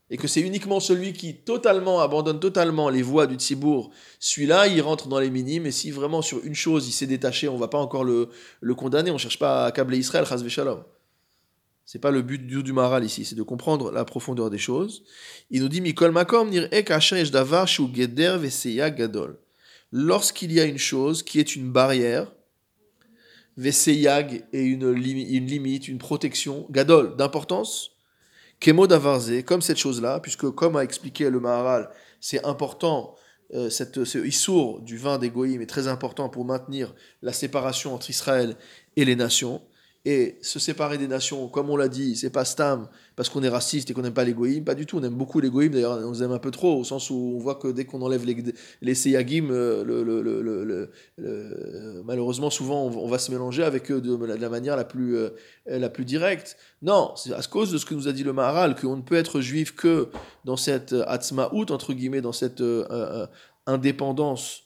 et que c'est uniquement celui qui totalement abandonne totalement les voies du Tzibour, celui-là, il rentre dans les minimes, et si vraiment sur une chose il s'est détaché, on va pas encore le, condamner, on cherche pas à accabler Israël, chas shalom. C'est pas le but du, du maral ici, c'est de comprendre la profondeur des choses. Il nous dit Mikol makom geder gadol. Lorsqu'il y a une chose qui est une barrière, veseyag et une, limite, une protection, gadol, d'importance, Kemo d'avarze, comme cette chose-là, puisque comme a expliqué le Maharal, c'est important, euh, cette, ce issour du vin d'égoïme est très important pour maintenir la séparation entre Israël et les nations. Et se séparer des nations, comme on l'a dit, c'est pas stam parce qu'on est raciste et qu'on n'aime pas l'égoïme, pas du tout. On aime beaucoup l'égoïme, d'ailleurs, on les aime un peu trop, au sens où on voit que dès qu'on enlève les, les seyagim, euh, malheureusement, souvent, on, va se mélanger avec eux de, la manière la plus, euh, la plus directe. Non, c'est à cause de ce que nous a dit le Maharal, qu'on ne peut être juif que dans cette atzmaout, entre guillemets, dans cette euh, indépendance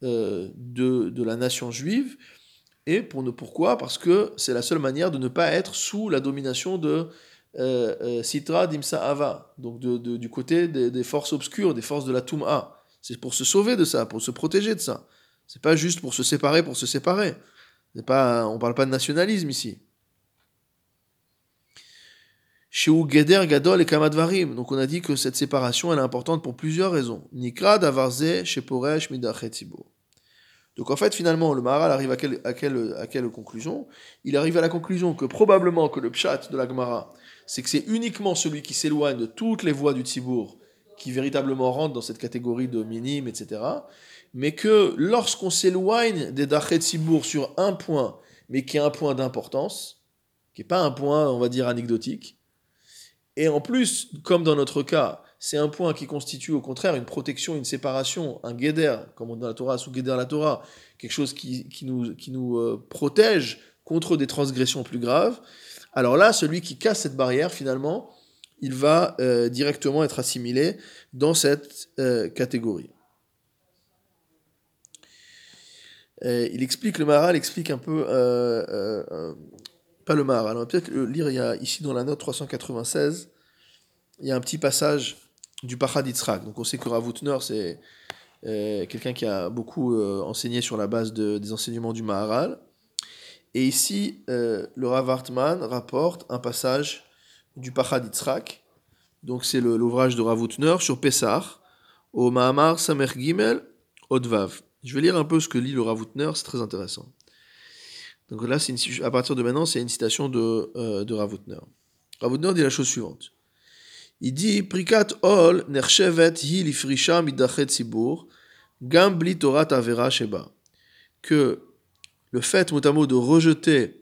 de la nation juive. Et pour ne, pourquoi? Parce que c'est la seule manière de ne pas être sous la domination de euh, euh, Sitra Dimsa Ava, donc du côté des, forces obscures, des forces de la Toum'a. C'est pour se sauver de ça, pour se protéger de ça. C'est pas juste pour se séparer pour se séparer. C'est pas, on parle pas de nationalisme ici. Chez Geder Gadol et Kamadvarim. Donc on a dit que cette séparation est importante pour plusieurs raisons. Nikra Davarze, Sheporesh, Midachet donc en fait, finalement, le Maharal arrive à quelle, à, quelle, à quelle, conclusion? Il arrive à la conclusion que probablement que le pshat de la Gemara, c'est que c'est uniquement celui qui s'éloigne de toutes les voies du Tzibour qui véritablement rentre dans cette catégorie de minime, etc. Mais que lorsqu'on s'éloigne des Dachet Tzibour sur un point, mais qui est un point d'importance, qui n'est pas un point, on va dire, anecdotique, et en plus, comme dans notre cas, c'est un point qui constitue au contraire une protection, une séparation, un guéder, comme on dit dans la Torah, sous guéder la Torah, quelque chose qui, nous, euh, protège contre des transgressions plus graves. Alors là, celui qui casse cette barrière, finalement, il va euh, directement être assimilé dans cette euh, catégorie. il explique, le Maharal explique un peu, pas le Maharal, on va peut-être lire ici dans la note 396, il y a un petit passage du Pachad Yitzhak. Donc on sait que Ravutner, c'est euh, quelqu'un qui a beaucoup euh, enseigné sur la base des enseignements du Maharal. Et ici, euh, le Rav Hartman rapporte un passage du Pachad Yitzhak. Donc c'est l'ouvrage de Ravutner sur Pessah, au Mahamar Samer Gimel Odvav. Je vais lire un peu ce que lit le Ravutner, c'est très intéressant. Donc là, à partir de maintenant, c'est une citation de, de Ravutner. Ravutner dit la chose suivante. Il dit midachet sheba. Que le fait, de rejeter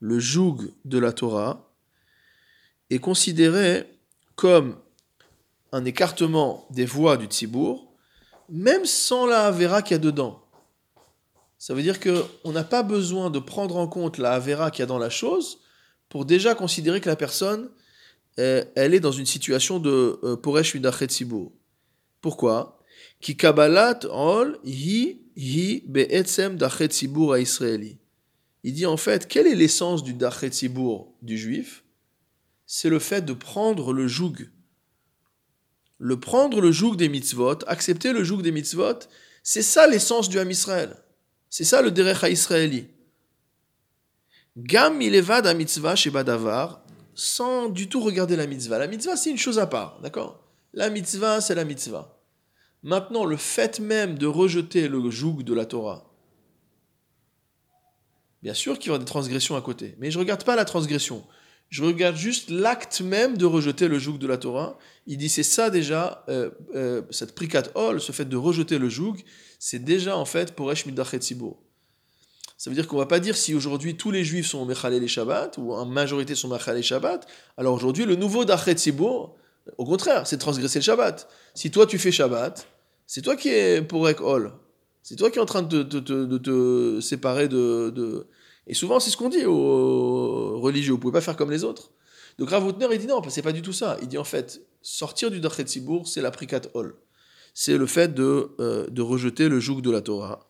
le joug de la Torah est considéré comme un écartement des voies du tzibur, même sans la avera qu'il y a dedans. Ça veut dire qu'on n'a pas besoin de prendre en compte la avera qu'il y a dans la chose pour déjà considérer que la personne elle est dans une situation de euh, Poresh Pourquoi? Ol dachet Israeli. Il dit en fait, quelle est l'essence du dachet du juif? C'est le fait de prendre le joug. Le prendre le joug des mitzvot, accepter le joug des mitzvot, c'est ça l'essence du Ham Israël. C'est ça le derech Israeli. Gam milevad mitzvah shebadavar, sans du tout regarder la mitzvah. La mitzvah, c'est une chose à part, d'accord? La mitzvah, c'est la mitzvah. Maintenant, le fait même de rejeter le joug de la Torah, Bien sûr qu'il y aura des transgressions à côté, mais je ne regarde pas la transgression. Je regarde juste l'acte même de rejeter le joug de la Torah. Il dit c'est ça déjà, euh, euh, cette prikat ol, ce fait de rejeter le joug, c'est déjà en fait pour Esh Midachet Ça veut dire qu'on va pas dire si aujourd'hui tous les juifs sont Mechalé les Shabbat, ou en majorité sont Mechalé Shabbat, alors aujourd'hui le nouveau Dachet Sibour, au contraire, c'est transgresser le Shabbat. Si toi tu fais Shabbat, c'est toi qui es pour Ol. C'est toi qui es en train de te, séparer de, Et souvent, c'est ce qu'on dit aux religieux. Vous pouvez pas faire comme les autres. Donc Rav il dit non, c'est pas du tout ça. Il dit en fait, sortir du Dachet Sibour, c'est la prikat Ol. C'est le fait de, euh, de rejeter le joug de la Torah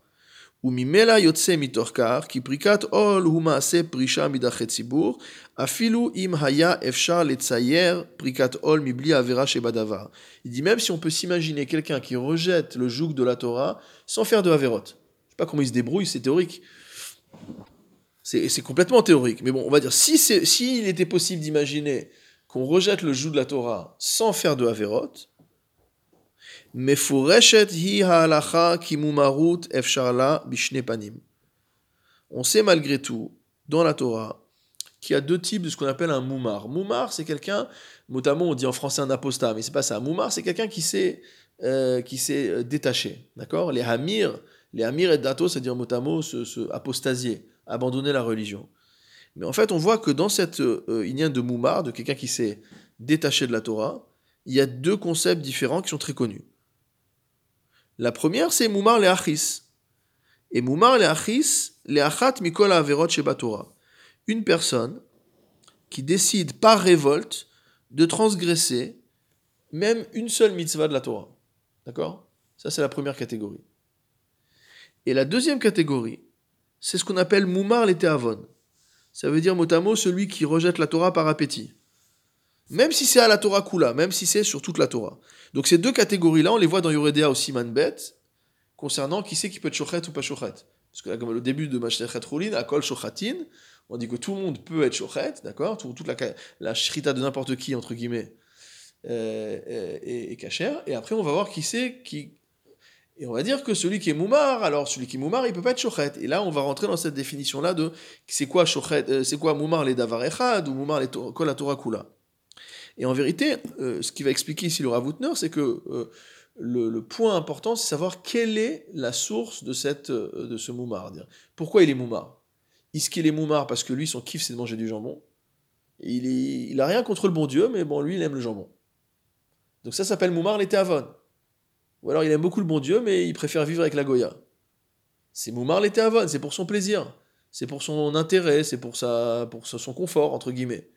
וממילא יוצא מתוך כך כי פריקת עול הוא מעשה פרישה מדרכי ציבור, אפילו אם היה אפשר לצייר פריקת עול מבלי העבירה שבדבר. Il dit même si on peut s'imaginer quelqu'un qui rejette le joug de la Torah sans faire de avérote. Je sais pas comment il se débrouille, c'est théorique. C'est complètement théorique. Mais bon, on va dire, si s'il si était possible d'imaginer qu'on rejette le joug de la Torah sans faire de avérote, on sait malgré tout, dans la Torah, qu'il y a deux types de ce qu'on appelle un moumar. Moumar, c'est quelqu'un, notamment on dit en français un apostat, mais c'est pas ça. Moumar, c'est quelqu'un qui s'est euh, euh, détaché. D'accord? Les hamir, les hamir et dato, c'est-à-dire motamo, se, se apostasier, abandonner la religion. Mais en fait, on voit que dans cette euh, de moumar, de quelqu'un qui s'est détaché de la Torah, il y a deux concepts différents qui sont très connus. La première, c'est Moumar le Achis. Et Moumar le Achis, le Achat Mikol Averot. Une personne qui décide par révolte de transgresser même une seule mitzvah de la Torah. D'accord? Ça, c'est la première catégorie. Et la deuxième catégorie, c'est ce qu'on appelle Moumar le Teavon. Ça veut dire mot celui qui rejette la Torah par appétit. Même si c'est à la Torah Kula, même si c'est sur toute la Torah. Donc ces deux catégories-là, on les voit dans Yoredea aussi Manbet, concernant qui c'est qui peut être shochet ou pas shochet. Parce que là, comme le début de Mashtechet Roulin, à Kol Shochatin, on dit que tout le monde peut être shochet, d'accord? Toute la, la shrita de n'importe qui, entre guillemets, euh, est, cachère. Et après, on va voir qui c'est qui. Et on va dire que celui qui est moumar, alors celui qui est moumar, il peut pas être shochet. Et là, on va rentrer dans cette définition-là de c'est quoi shochet, euh, c'est quoi moumar les davar echad ou moumar les kol Torah kula? Et en vérité, euh, ce qui va expliquer ici le Ravoutner, c'est que euh, le, point important, c'est savoir quelle est la source de, cette, euh, de ce moumar. Pourquoi il est moumar? Est-ce qu'il est moumar parce que lui, son kiff, c'est de manger du jambon? Il n'a rien contre le bon Dieu, mais bon, lui, il aime le jambon. Donc ça s'appelle moumar l'été avon. Ou alors il aime beaucoup le bon Dieu, mais il préfère vivre avec la Goya. C'est moumar l'été avon, c'est pour son plaisir, c'est pour son intérêt, c'est pour, sa, pour son confort, entre guillemets.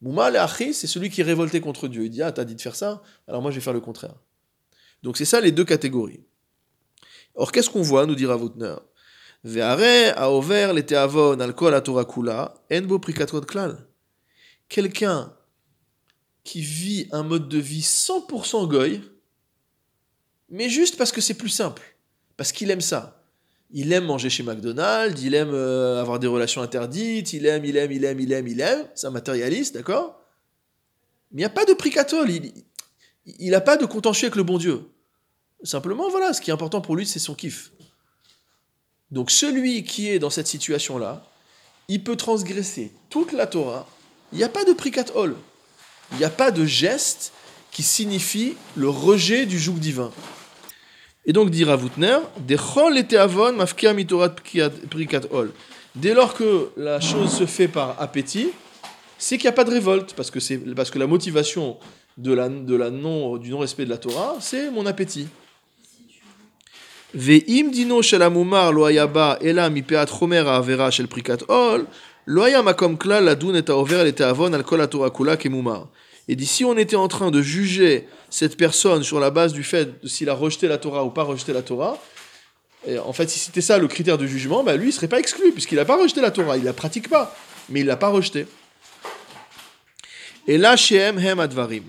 Mouma le c'est celui qui est révolté contre Dieu. Il dit Ah, t'as dit de faire ça, alors moi je vais faire le contraire. Donc c'est ça les deux catégories. Or, qu'est-ce qu'on voit, nous dira Voutner Ve'are a over les teavon alcool à Torah kula, enbo klal. Quelqu'un qui vit un mode de vie 100% goy, mais juste parce que c'est plus simple, parce qu'il aime ça il aime manger chez McDonald's, il aime euh, avoir des relations interdites, il aime, il aime, il aime, il aime, il aime. C'est un matérialiste, d'accord? Mais il n'y a pas de pricatole, il n'a pas de contentieux avec le bon Dieu. Simplement, voilà, ce qui est important pour lui, c'est son kiff. Donc celui qui est dans cette situation-là, il peut transgresser toute la Torah. Il n'y a pas de pricatole. Il n'y a pas de geste qui signifie le rejet du joug divin. Et donc, dira Voutner, Dès lors que la chose se fait par appétit, c'est qu'il n'y a pas de révolte, parce que, parce que la motivation de la, de la non, du non-respect de la Torah, c'est mon appétit. Ve'im dino shel amumar lo ayaba ela mipeat chomer ha'avera shel prikat ol, lo haya makom klal ladun et ha'over et avon al kol ha'torah kula kemumar. Et d'ici on était en train de juger cette personne sur la base du fait de s'il a rejeté la Torah ou pas rejeté la Torah, en fait, si c'était ça le critère de jugement, bah lui, il serait pas exclu, puisqu'il n'a pas rejeté la Torah. Il la pratique pas, mais il l'a pas rejeté. Et là, Shem Hem Advarim.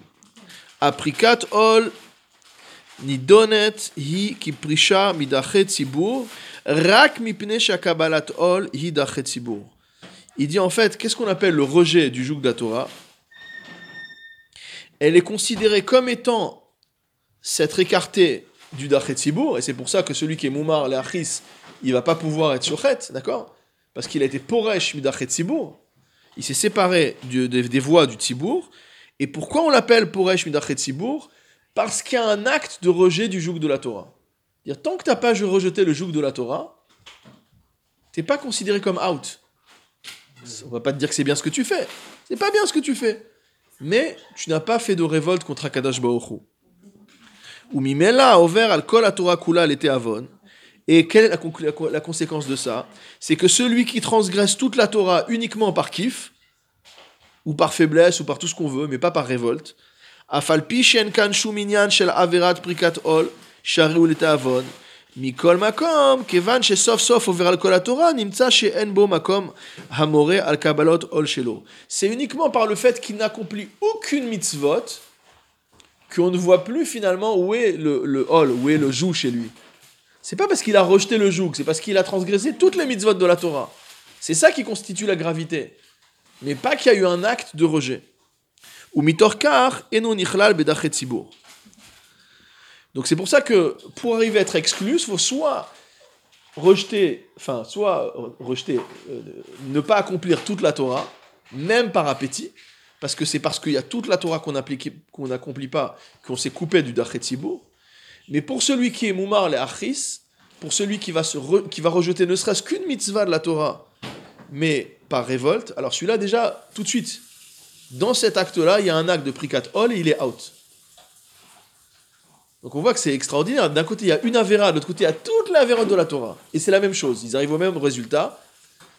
Aprikat Ol Nidonet Hi Kiprisha Midachet Tzibur Rak Mipne Shakabalat Ol Hi Dachet Tzibur. Il dit en fait, qu'est-ce qu'on appelle le rejet du joug de la Torah? Elle est considérée comme étant s'être écartée du Dachet et c'est pour ça que celui qui est Moumar, l'Achis, il va pas pouvoir être Shochet, d'accord? Parce qu'il a été poresh midachet tzibour. Il s'est séparé des, voix du tzibour. Et pourquoi on l'appelle poresh midachet tzibour Parce qu'il y a un acte de rejet du joug de la Torah. Dire, tant que tu n'as pas rejeté le joug de la Torah, tu n'es pas considéré comme out. On va pas te dire que c'est bien ce que tu fais. C'est pas bien ce que tu fais. Mais tu n'as pas fait de révolte contre Akadash Baoru. Ou mimela ouvert al kol Torah kula l'été avon. Et quelle est la, conséquence de ça? C'est que celui qui transgresse toute la Torah uniquement par kiff, ou par faiblesse, ou par tout ce qu'on veut, mais pas par révolte, afalpi shen kan shuminyan shel averat prikat ol, shari l'été avon, מכל מקום, כיוון שסוף סוף עובר על כל התורה, נמצא שאין בו מקום המורה על קבלות עול שלו. C'est uniquement par le fait qu'il n'accomplit aucune mitzvot qu'on ne voit plus finalement où est le, le hol, où est le joug chez lui. C'est pas parce qu'il a rejeté le joug, c'est parce qu'il a transgressé toutes les mitzvot de la Torah. C'est ça qui constitue la gravité. Mais pas qu'il y a eu un acte de rejet. Ou mitorkar eno nichlal bedachet tzibur. donc c'est pour ça que pour arriver à être exclu, il faut soit rejeter, enfin, soit rejeter, euh, ne pas accomplir toute la Torah, même par appétit, parce que c'est parce qu'il y a toute la Torah qu'on n'accomplit pas qu'on s'est coupé du Dachetzibour. Mais pour celui qui est Moumar le Achis, pour celui qui va, se qui va rejeter ne serait-ce qu'une mitzvah de la Torah, mais par révolte, alors celui-là déjà, tout de suite, dans cet acte-là, il y a un acte de prikat ol et il est out. Donc on voit que c'est extraordinaire. D'un côté, il y a une avéra, de l'autre côté, il y a toute l'avéra de la Torah. Et c'est la même chose. Ils arrivent au même résultat.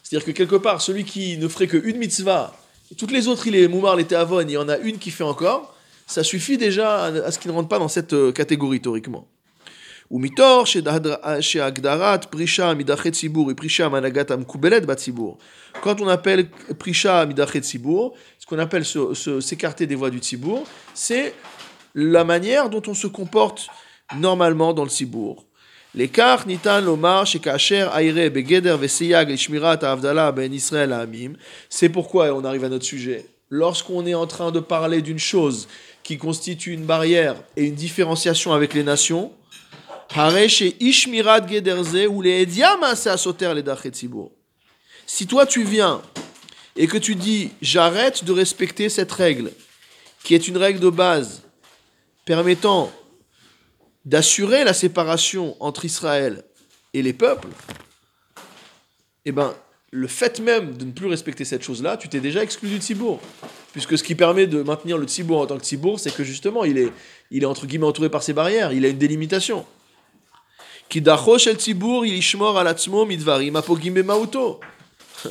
C'est-à-dire que quelque part, celui qui ne ferait qu'une mitzvah, et toutes les autres, il est moumar, il était avon, il y en a une qui fait encore, ça suffit déjà à, ce qu'il ne rentre pas dans cette euh, catégorie théoriquement. Ou mitor, chez Agdarat, Prisha, Midachet Sibur et Prisha, Managat Amkubelet Batsibur. Quand on appelle Prisha, Midachet Sibur, ce qu'on appelle s'écarter des voies du Tzibour, c'est la manière dont on se comporte normalement dans le cibourg. Nitan lomar chez Kacher aire begeder veseyag shmirat avdala ben Israël amim. C'est pourquoi on arrive à notre sujet. Lorsqu'on est en train de parler d'une chose qui constitue une barrière et une différenciation avec les nations, chez ishmirat gederze ou les soter les Si toi tu viens et que tu dis j'arrête de respecter cette règle, qui est une règle de base, permettant d'assurer la séparation entre Israël et les peuples, eh ben, le fait même de ne plus respecter cette chose-là, tu t'es déjà exclu du Tzibour. Puisque ce qui permet de maintenir le Tzibour en tant que Tzibour, c'est que justement, il est, il est entre guillemets entouré par ses barrières, il a une délimitation. el mauto.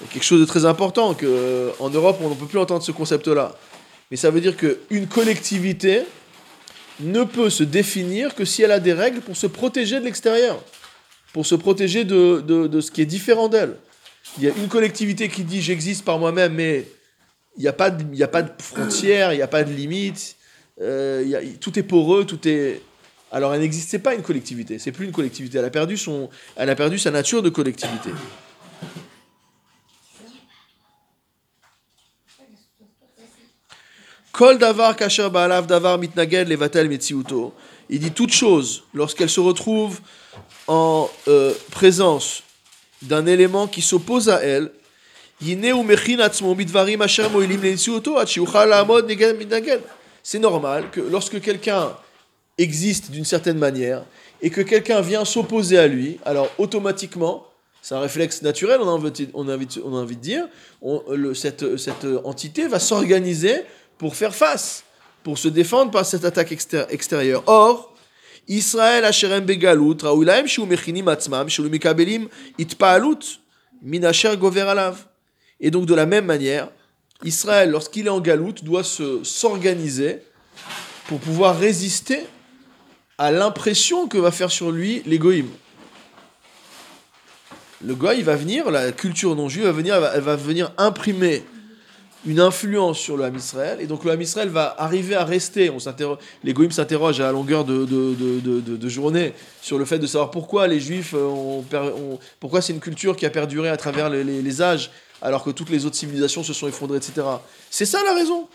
C'est quelque chose de très important que en Europe, on ne peut plus entendre ce concept-là mais ça veut dire qu'une collectivité ne peut se définir que si elle a des règles pour se protéger de l'extérieur, pour se protéger de, de, ce qui est différent d'elle. Il y a une collectivité qui dit j'existe par moi-même, mais il n'y a, pas de, a pas de frontières, il n'y a pas de limites, euh, tout est poreux, tout est... Alors elle n'existait pas une collectivité, c'est plus une collectivité, elle a perdu, son, elle a perdu sa nature de collectivité. Kol davar kasher ba'alav davar mitnaged levatel metziuto. Il dit toute chose lorsqu'elle se retrouve en euh, présence d'un élément qui s'oppose à elle. C'est normal que lorsque quelqu'un existe d'une certaine manière et que quelqu'un vient s'opposer à lui, alors automatiquement, c'est un réflexe naturel, on a envie, on a envie, on a envie de dire, le, cette, cette entité va s'organiser pour faire face, pour se défendre par cette attaque extérieure. Or, Israël Asherem Begalut, Raoulaim Shu Mechinim Atzmam, Shu Mikabelim Itpaalut, Minacher Gover. Et donc, de la même manière, Israël, lorsqu'il est en galoute, doit se, s'organiser pour pouvoir résister à l'impression que va faire sur lui l'égoïm. Le goy va venir, la culture non juive va venir, elle va venir imprimer une influence sur le Ham Israël, et donc le Ham Israël va arriver à rester, on les Goïms s'interrogent à la longueur de, de, journée sur le fait de savoir pourquoi les Juifs, ont, pourquoi c'est une culture qui a perduré à travers les, âges, alors que toutes les autres civilisations se sont effondrées, etc. C'est ça la raison.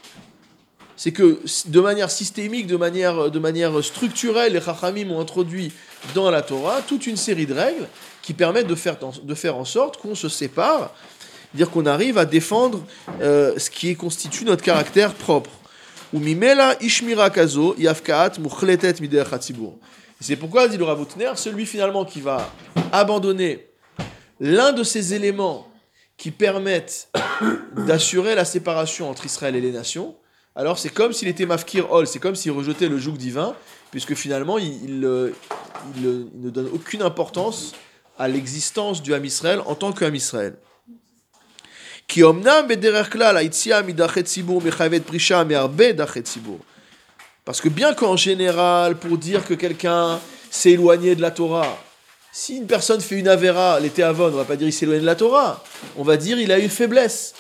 c'est que de manière systémique, de manière, de manière structurelle, les Chachamim ont introduit dans la Torah toute une série de règles qui permettent de faire, de faire en sorte qu'on se sépare, dire qu'on arrive à défendre euh, ce qui constitue notre caractère propre. C'est pourquoi, dit le Ravoutner, celui finalement qui va abandonner l'un de ces éléments qui permettent d'assurer la séparation entre Israël et les nations, alors c'est comme s'il était mafkir ol, c'est comme s'il rejetait le joug divin, puisque finalement il, ne donne aucune importance à l'existence du Ham Israël en tant que Ham Israël. Parce que bien qu'en général, pour dire que quelqu'un s'est éloigné de la Torah, si une personne fait une avéra, l'été avant, on va pas dire il s'est éloigné de la Torah, on va dire il a une faiblesse.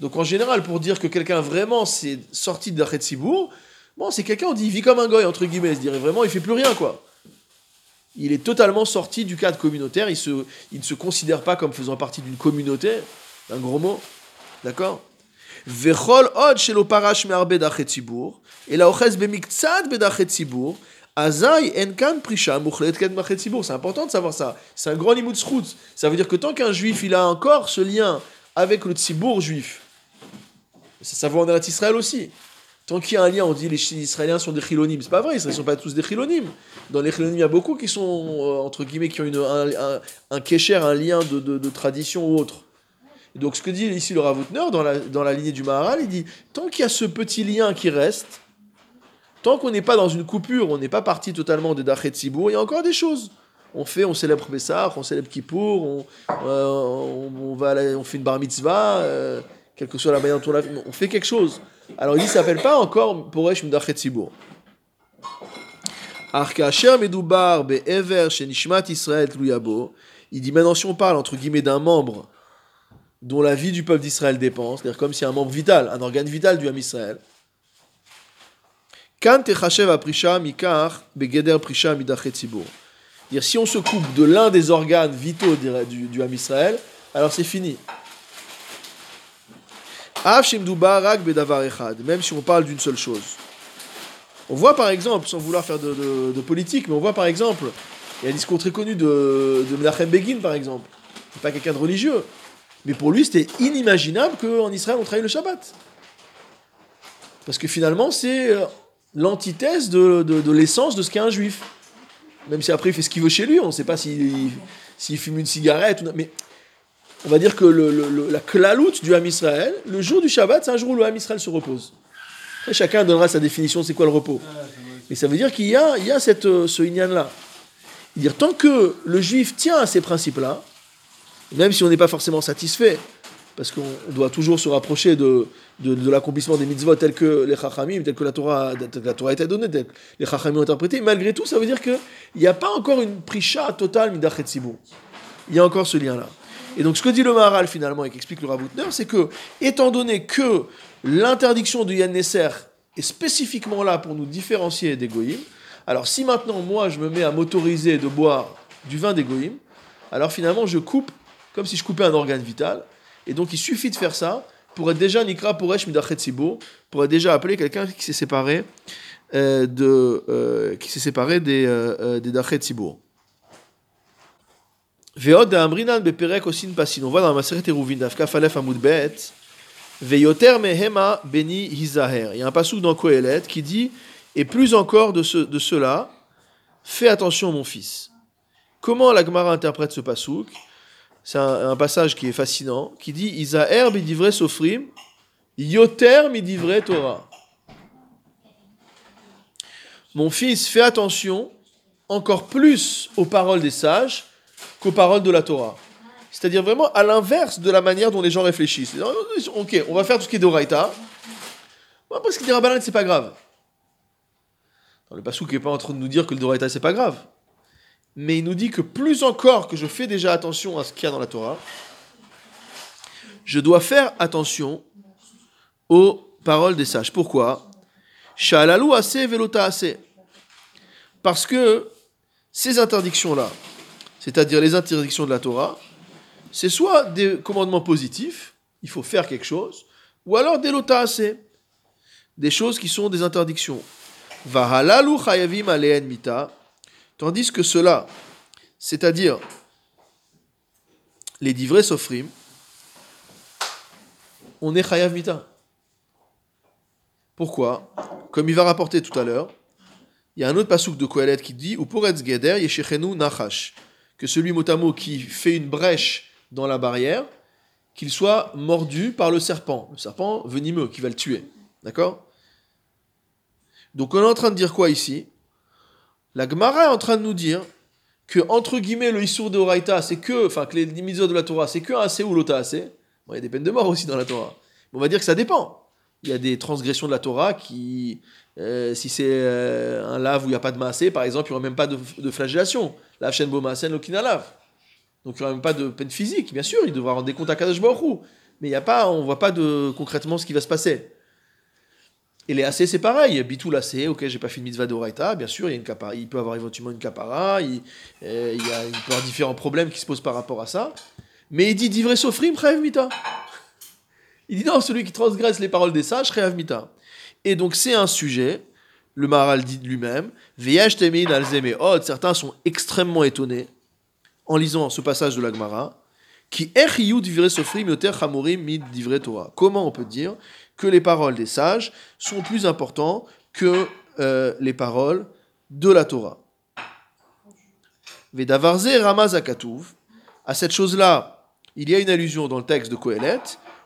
Donc en général, pour dire que quelqu'un vraiment s'est sorti de Sibour, bon, c'est quelqu'un, on dit, il vit comme un goy, entre guillemets, se dirait vraiment, il fait plus rien, quoi. Il est totalement sorti du cadre communautaire, il, se, il ne se considère pas comme faisant partie d'une communauté, un gros mot, d'accord? Vechol od me'arbe et la ochez bemiktzad bedachet tzibur, azay enkan prisha muchlet ket machet tzibur. C'est important de savoir ça. C'est un grand limud Ça veut dire que tant qu'un juif, il a encore ce lien avec le tzibour juif, ça, vaut en Israël aussi. Tant qu'il y a un lien, on dit les Israéliens sont des chilonim. C'est pas vrai, ils ne sont pas tous des chilonim. Dans les chilonim, il y a beaucoup qui sont, euh, entre guillemets, qui ont une, un, un, un kécher, un lien de, de, tradition ou autre. Donc, ce que dit ici le Ravoutner, dans la, dans la lignée du Maharal, il dit tant qu'il y a ce petit lien qui reste, tant qu'on n'est pas dans une coupure, on n'est pas parti totalement de Dachet Sibour, il y a encore des choses. On fait, on célèbre Pessah, on célèbre Kippour, on, euh, on, va, fait une bar mitzvah. Euh, quelle que soit la manière dont on l'a on fait quelque chose. Alors il ça s'appelle pas encore Poresh Mdachet Tluyabo. Il dit maintenant, si on parle entre guillemets d'un membre dont la vie du peuple d'Israël dépend, c'est-à-dire comme si un membre vital, un organe vital du Ham Israël. Dire si on se coupe de l'un des organes vitaux du, du Ham Israël, alors c'est fini. Même si on parle d'une seule chose. On voit par exemple, sans vouloir faire de, politique, mais on voit par exemple, il y a un discours très connu de, de Menachem Begin par exemple. C'est pas quelqu'un de religieux. Mais pour lui, c'était inimaginable qu'en Israël on travaille le Shabbat. Parce que finalement, c'est euh, l'antithèse de, l'essence de ce qu'est un juif. Même si après il fait ce qu'il veut chez lui, on ne sait pas s'il fume une cigarette. Ou, mais on va dire que le, la klalout du Ham Israël, le jour du Shabbat, c'est un jour où le Ham Israël se repose. chacun donnera sa définition, c'est quoi le repos. Mais ça veut dire qu'il y a, il y a cette, euh, ce inyan-là. Dire tant que le juif tient à ces principes-là, même si on n'est pas forcément satisfait, parce qu'on doit toujours se rapprocher de, de, l'accomplissement des mitzvot tels que les chachamim, tels que la Torah, la Torah a été donnée, les chachamim ont interprété, malgré tout, ça veut dire qu'il n'y a pas encore une prisha totale midachet. Il y a encore ce lien-là. Et donc ce que dit le Maharal finalement et qu'explique le Raboutner, c'est que, étant donné que l'interdiction du Yann Nesser est spécifiquement là pour nous différencier des Goïm, alors si maintenant moi je me mets à m'autoriser de boire du vin des Goïm, alors finalement je coupe comme si je coupais un organe vital, et donc il suffit de faire ça pour être déjà Nikra Poresh Midachet pour être déjà appelé quelqu'un qui s'est séparé, euh, de, euh, qui s'est séparé des, euh, euh des Dachet Veod de Amrinan beperek osin pasin. On voit dans la Maseret Eruvin, d'Afka Falef Amoud Bet, Veyoter mehema beni hizaher. Il y a un passage dans Kohelet qui dit Et plus encore de, ce, de cela, fais attention, mon fils. Comment la Gemara interprète ce pasouk C'est un, passage qui est fascinant, qui dit Isaher bidivre sofrim, yoter midivre Torah. Mon fils, fais attention encore plus aux paroles des sages qu'aux paroles de la Torah. C'est-à-dire vraiment à l'inverse de la manière dont les gens réfléchissent. Ok, on va faire tout ce qui est d'Oraita. après, ce qui dit Rabbanan, c'est pas grave. le Passouk n'est pas en train de nous dire que le Doraita, c'est pas grave. Mais il nous dit que plus encore que je fais déjà attention à ce qu'il y a dans la Torah, je dois faire attention aux paroles des sages. Pourquoi? Parce que ces interdictions-là, c'est-à-dire les interdictions de la Torah, c'est soit des commandements positifs, il faut faire quelque chose, ou alors des lotaasé. des choses qui sont des interdictions. Vahalalu chayavim mita. Tandis que cela, c'est-à-dire les divrei sofrim, on est chayav mita. Pourquoi? Comme il va rapporter tout à l'heure, il y a un autre pasouk de Kohelet qui dit Ou geder yeshechenu nachash que celui motamo qui fait une brèche dans la barrière, qu'il soit mordu par le serpent, le serpent venimeux qui va le tuer. D'accord? Donc on est en train de dire quoi ici? La Gemara est en train de nous dire que, entre guillemets, le Issour de Horaïta, c'est que, enfin, que les limites de la Torah, c'est que assez ou l'ota assez. Il y a des peines de mort aussi dans la Torah. on va dire que ça dépend. Il y a des transgressions de la Torah qui, euh, si c'est euh, un lave où il n'y a pas de massé, par exemple, il n'y aura même pas de, flagellation. La chaîne bomasen, l'okina lave. Donc il n'y aura même pas de peine physique, bien sûr, il devra rendre des comptes à Kadosh Baruch Mais il y a pas, on ne voit pas de, concrètement ce qui va se passer. Et les AC, c'est pareil. Bitou AC, ok, j'ai pas fait une mitzvah d'Oraita, bien sûr, il, y a peut avoir éventuellement une capara, il, euh, il, y a, peut avoir différents problèmes qui se posent par rapport à ça. Mais il dit divrei sofrim, mita. Il dit non, celui qui transgresse les paroles des sages, chayav mita. Et donc c'est un sujet, le Maharal dit lui-même, Veyash temin al certains sont extrêmement étonnés en lisant ce passage de la Gemara, qui. Comment on peut dire que les paroles des sages sont plus importantes que euh, les paroles de la Torah Vedavarze Ramazakatuv. À cette chose-là, il y a une allusion dans le texte de Kohelet,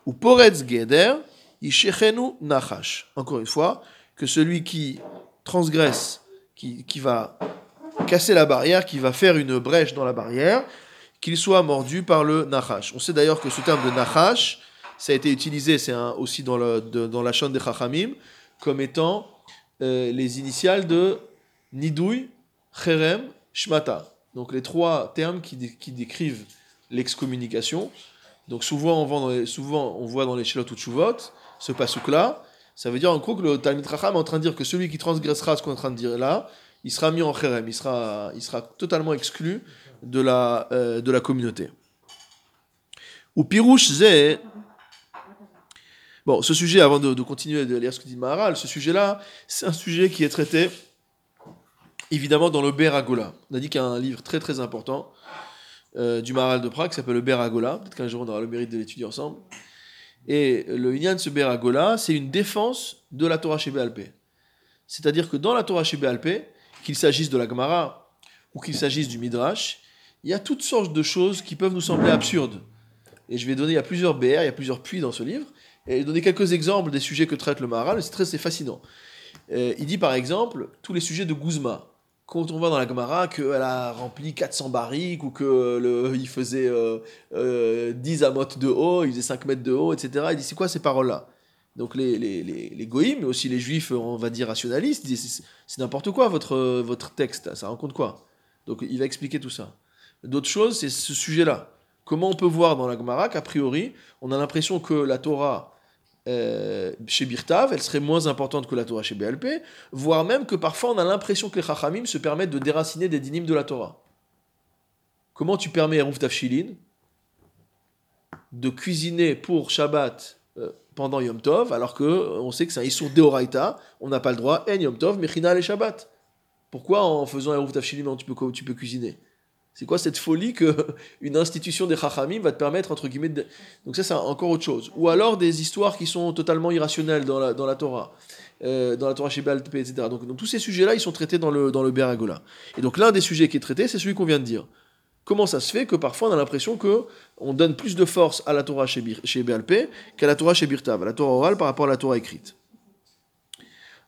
ou Poretz Geder, Ishechenu Nachash. Encore une fois, que celui qui transgresse, qui, qui va casser la barrière, qui va faire une brèche dans la barrière, qu'il soit mordu par le Nachash. On sait d'ailleurs que ce terme de Nachash, ça a été utilisé, c'est aussi dans, la chaîne des Chachamim, comme étant euh, les initiales de Nidouy, Cherem, Shmata. Donc les trois termes qui, décrivent l'excommunication. Donc souvent on, voit dans les, souvent, Shelot ou Chuvot, ce pasouk-là, ça veut dire en gros que le Talmud Chacham est en train de dire que celui qui transgressera ce qu'on est en train de dire là, il sera mis en kherem, il sera, totalement exclu de la, euh, communauté. Ou pirouche zé. Bon, ce sujet, avant de, continuer de lire ce que dit Maharal, ce sujet-là, c'est un sujet qui est traité évidemment dans le Beragola. On a dit qu'il y a un livre très très important euh, du Maharal de Prague qui s'appelle le Beragola. Peut-être qu'un jour on aura le mérite de l'étudier ensemble. Et le Inyan de ce Beragola, c'est une défense de la Torah chez Béalpé. C'est-à-dire que dans la Torah chez Béalpé, qu'il s'agisse de la Gemara ou qu'il s'agisse du Midrash, il y a toutes sortes de choses qui peuvent nous sembler absurdes. Et je vais donner, il y a plusieurs BR, il y a plusieurs puits dans ce livre, et donner quelques exemples des sujets que traite le Maharal, c'est très fascinant. Euh, il dit par exemple tous les sujets de Guzma. Quand on voit dans la Gemara qu'elle a rempli 400 barriques ou qu'il faisait 10 euh, euh, amotes de haut, il faisait 5 mètres de haut, etc. Il dit c'est quoi ces paroles-là? Donc les, les, les, les goïms, mais aussi les juifs, on va dire rationalistes, disent c'est n'importe quoi votre, votre texte, ça raconte quoi? Donc il va expliquer tout ça. D'autres choses, c'est ce sujet-là. Comment on peut voir dans la Gemara qu'a priori, on a l'impression que la Torah euh, chez Birtav, elle serait moins importante que la Torah chez BLP, voire même que parfois on a l'impression que les Chachamim se permettent de déraciner des dynimes de la Torah. Comment tu permets à Rouf Tafshilin de cuisiner pour Shabbat euh, pendant Yom Tov, alors que on sait que c'est un Issour Deoraita, on n'a pas le droit, en Yom Tov, Mechina et Shabbat. Pourquoi en faisant un Rouf Tafshilin tu peux cuisiner? C'est quoi cette folie que une institution des Chachamim va te permettre, entre guillemets, de... donc ça c'est encore autre chose. Ou alors des histoires qui sont totalement irrationnelles dans la, dans la Torah, euh, dans la Torah chez etc. Donc, tous ces sujets-là, ils sont traités dans le, dans le Beragola. Et donc l'un des sujets qui est traité, c'est celui qu'on vient de dire. Comment ça se fait que parfois on a l'impression que on donne plus de force à la Torah chez, chez qu'à la Torah chez Birtav, à la Torah orale par rapport à la Torah écrite?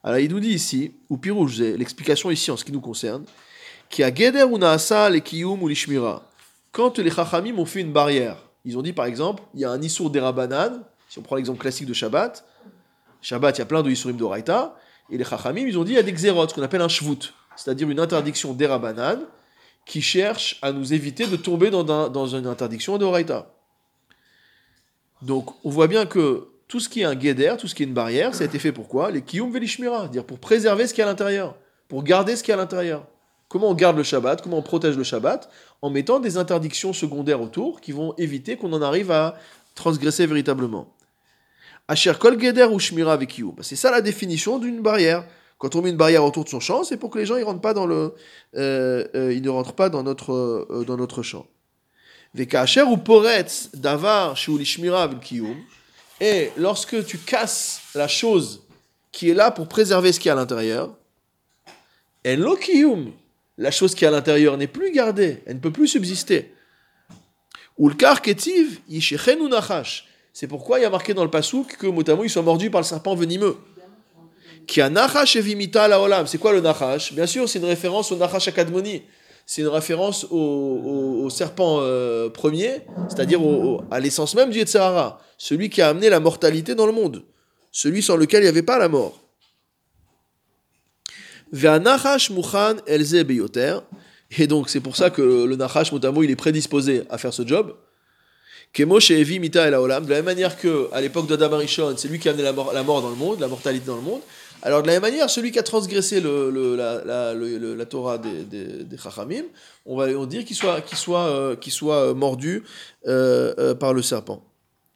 Alors il nous dit ici, ou Pirouge, l'explication ici en ce qui nous concerne, qui a geder ou naasa les kiyum ou l'ishmira. Quand les chachamim ont fait une barrière, ils ont dit par exemple, il y a un issour d'erabanan, si on prend l'exemple classique de Shabbat, Shabbat, il y a plein de isurim d'oraita, et les chachamim, ils ont dit il y a des xérot, ce qu'on appelle un shvut, c'est-à-dire une interdiction d'erabanan, qui cherche à nous éviter de tomber dans, dans une interdiction d'oraita. Donc on voit bien que tout ce qui est un guéder, tout ce qui est une barrière, ça a été fait pour quoi? Les kiyum velishmira, dire pour préserver ce qui est à l'intérieur, pour garder ce qui est à l'intérieur. Comment on garde le Shabbat Comment on protège le Shabbat En mettant des interdictions secondaires autour qui vont éviter qu'on en arrive à transgresser véritablement. Asher kol geder ou shmira vekiyum. C'est ça la définition d'une barrière. Quand on met une barrière autour de son champ, c'est pour que les gens euh, euh, ne rentrent pas dans notre, euh, champ. Vekasher ou poretz davar shmira. Et lorsque tu casses la chose qui est là pour préserver ce qui est à l'intérieur, en lokiyum, la chose qui est à l'intérieur n'est plus gardée, elle ne peut plus subsister. C'est pourquoi il y a marqué dans le pasouk que Motamo ils sont mordus par le serpent venimeux. Qui a nachash la olam. C'est quoi le nachash? Bien sûr, c'est une référence au nachash akadmoni. C'est une référence au, serpent euh, premier, c'est-à-dire à l'essence même du Yetzirara. Celui qui a amené la mortalité dans le monde. Celui sans lequel il n'y avait pas la mort. Et donc, c'est pour ça que le Nachash Motamo, il est prédisposé à faire ce job. De la même manière que à l'époque d'Adam Arishon, c'est lui qui a amené la mort, la mort, dans le monde, la mortalité dans le monde. Alors, de la même manière, celui qui a transgressé le, le, la, la, la, Torah des, des, des Chachamim, on va on dire qu'il soit, soit, euh, soit mordu euh, euh, par le serpent.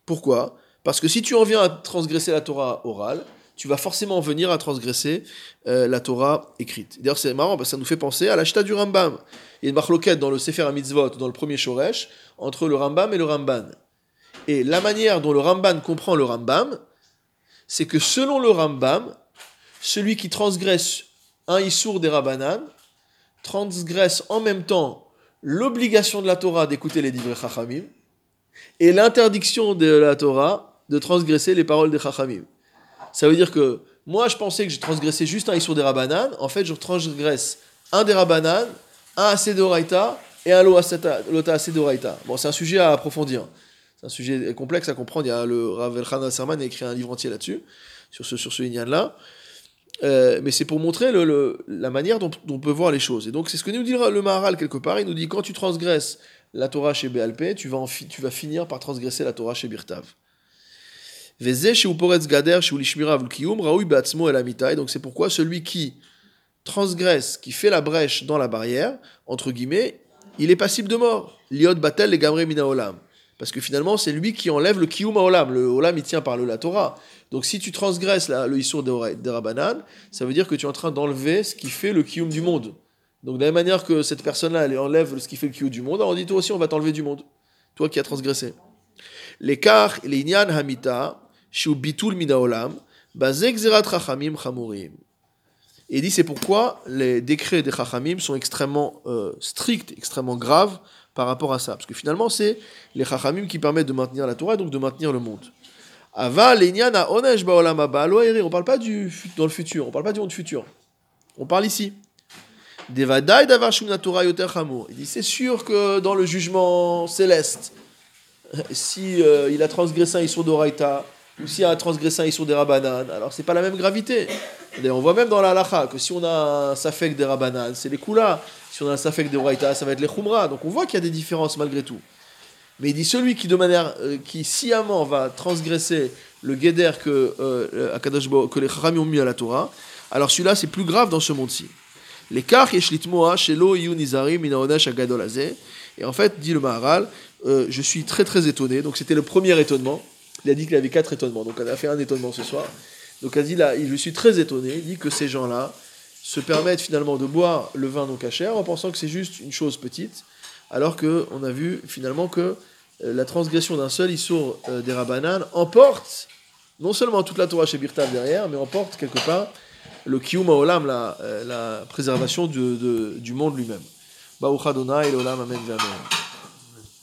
Pourquoi? Parce que si tu en viens à transgresser la Torah orale, tu vas forcément venir à transgresser euh, la Torah écrite. D'ailleurs, c'est marrant parce que ça nous fait penser à l'acheta du Rambam. Il y a une marloquette dans le Sefer HaMitzvot, dans le premier Shoresh, entre le Rambam et le Ramban. Et la manière dont le Ramban comprend le Rambam, c'est que selon le Rambam, celui qui transgresse un Issour des Rabbanan transgresse en même temps l'obligation de la Torah d'écouter les divrei Chachamim et l'interdiction de la Torah de transgresser les paroles des Chachamim. Ça veut dire que moi, je pensais que je transgressais juste un Issour des Rabbanan. En fait, je transgresse un des Rabbanan, un assez et un Lota Asedoraita. Bon, c'est un sujet à approfondir. C'est un sujet complexe à comprendre. Il y a le Rav Elchanan Serman a écrit un livre entier là-dessus, sur ce, sur ce là euh, mais c'est pour montrer le, la manière dont, on peut voir les choses. Et donc, c'est ce que nous dit le Maharal quelque part. Il nous dit quand tu transgresses la Torah chez Béalpé, tu vas, tu vas finir par transgresser la Torah chez Birtav. Donc c'est pourquoi celui qui transgresse, qui fait la brèche dans la barrière, entre guillemets, il est passible de mort. Liot batel le gamre mina olam. Parce que finalement, c'est lui qui enlève le kiyum olam. Le olam, il tient par le, la Torah. Donc si tu transgresses le issour de Rabbanan, ça veut dire que tu es en train d'enlever ce qui fait le kiyum du monde. Donc de la même manière que cette personne-là, elle enlève ce qui fait le kiyum du monde, on dit toi aussi, on va t'enlever du monde. Toi qui as transgressé. L'écart, les inyan hamita, bitul chachamim chamurim. Et il dit c'est pourquoi les décrets des chachamim sont extrêmement euh, stricts, extrêmement graves par rapport à ça. Parce que finalement, c'est les chachamim qui permettent de maintenir la Torah et donc de maintenir le monde. Ava lenyana onesh baolam on parle pas du dans le futur, on parle pas du monde futur. On parle ici. Devadai davar Torah yoter Il dit c'est sûr que dans le jugement céleste, si euh, il a transgressé un isur d'oraita, ou a un transgressant isur des rabanan, alors c'est pas la même gravité. on voit même dans la halacha que si on a un safek des rabanan, c'est les kula. Si on a un safek des oraita, ça va être les khumra. Donc on voit qu'il y a des différences malgré tout. Mais il dit celui qui de manière euh, qui sciemment va transgresser le guéder que euh, que les chachamim ont mis à la Torah, alors celui-là c'est plus grave dans ce monde-ci. Les agadol Et en fait, dit le Maharal, euh, je suis très très étonné. Donc c'était le premier étonnement. Il a dit qu'il avait quatre étonnements. Donc on a fait un étonnement ce soir. Donc il a dit là, je suis très étonné. Il dit que ces gens-là se permettent finalement de boire le vin non cachère en pensant que c'est juste une chose petite, alors qu'on a vu finalement que euh, la transgression d'un seul issour euh, des Rabbanan emporte non seulement toute la Torah chez Birtav derrière, mais emporte quelque part le Kiyum Olam, la, la préservation du, de, du monde lui-même. Amen.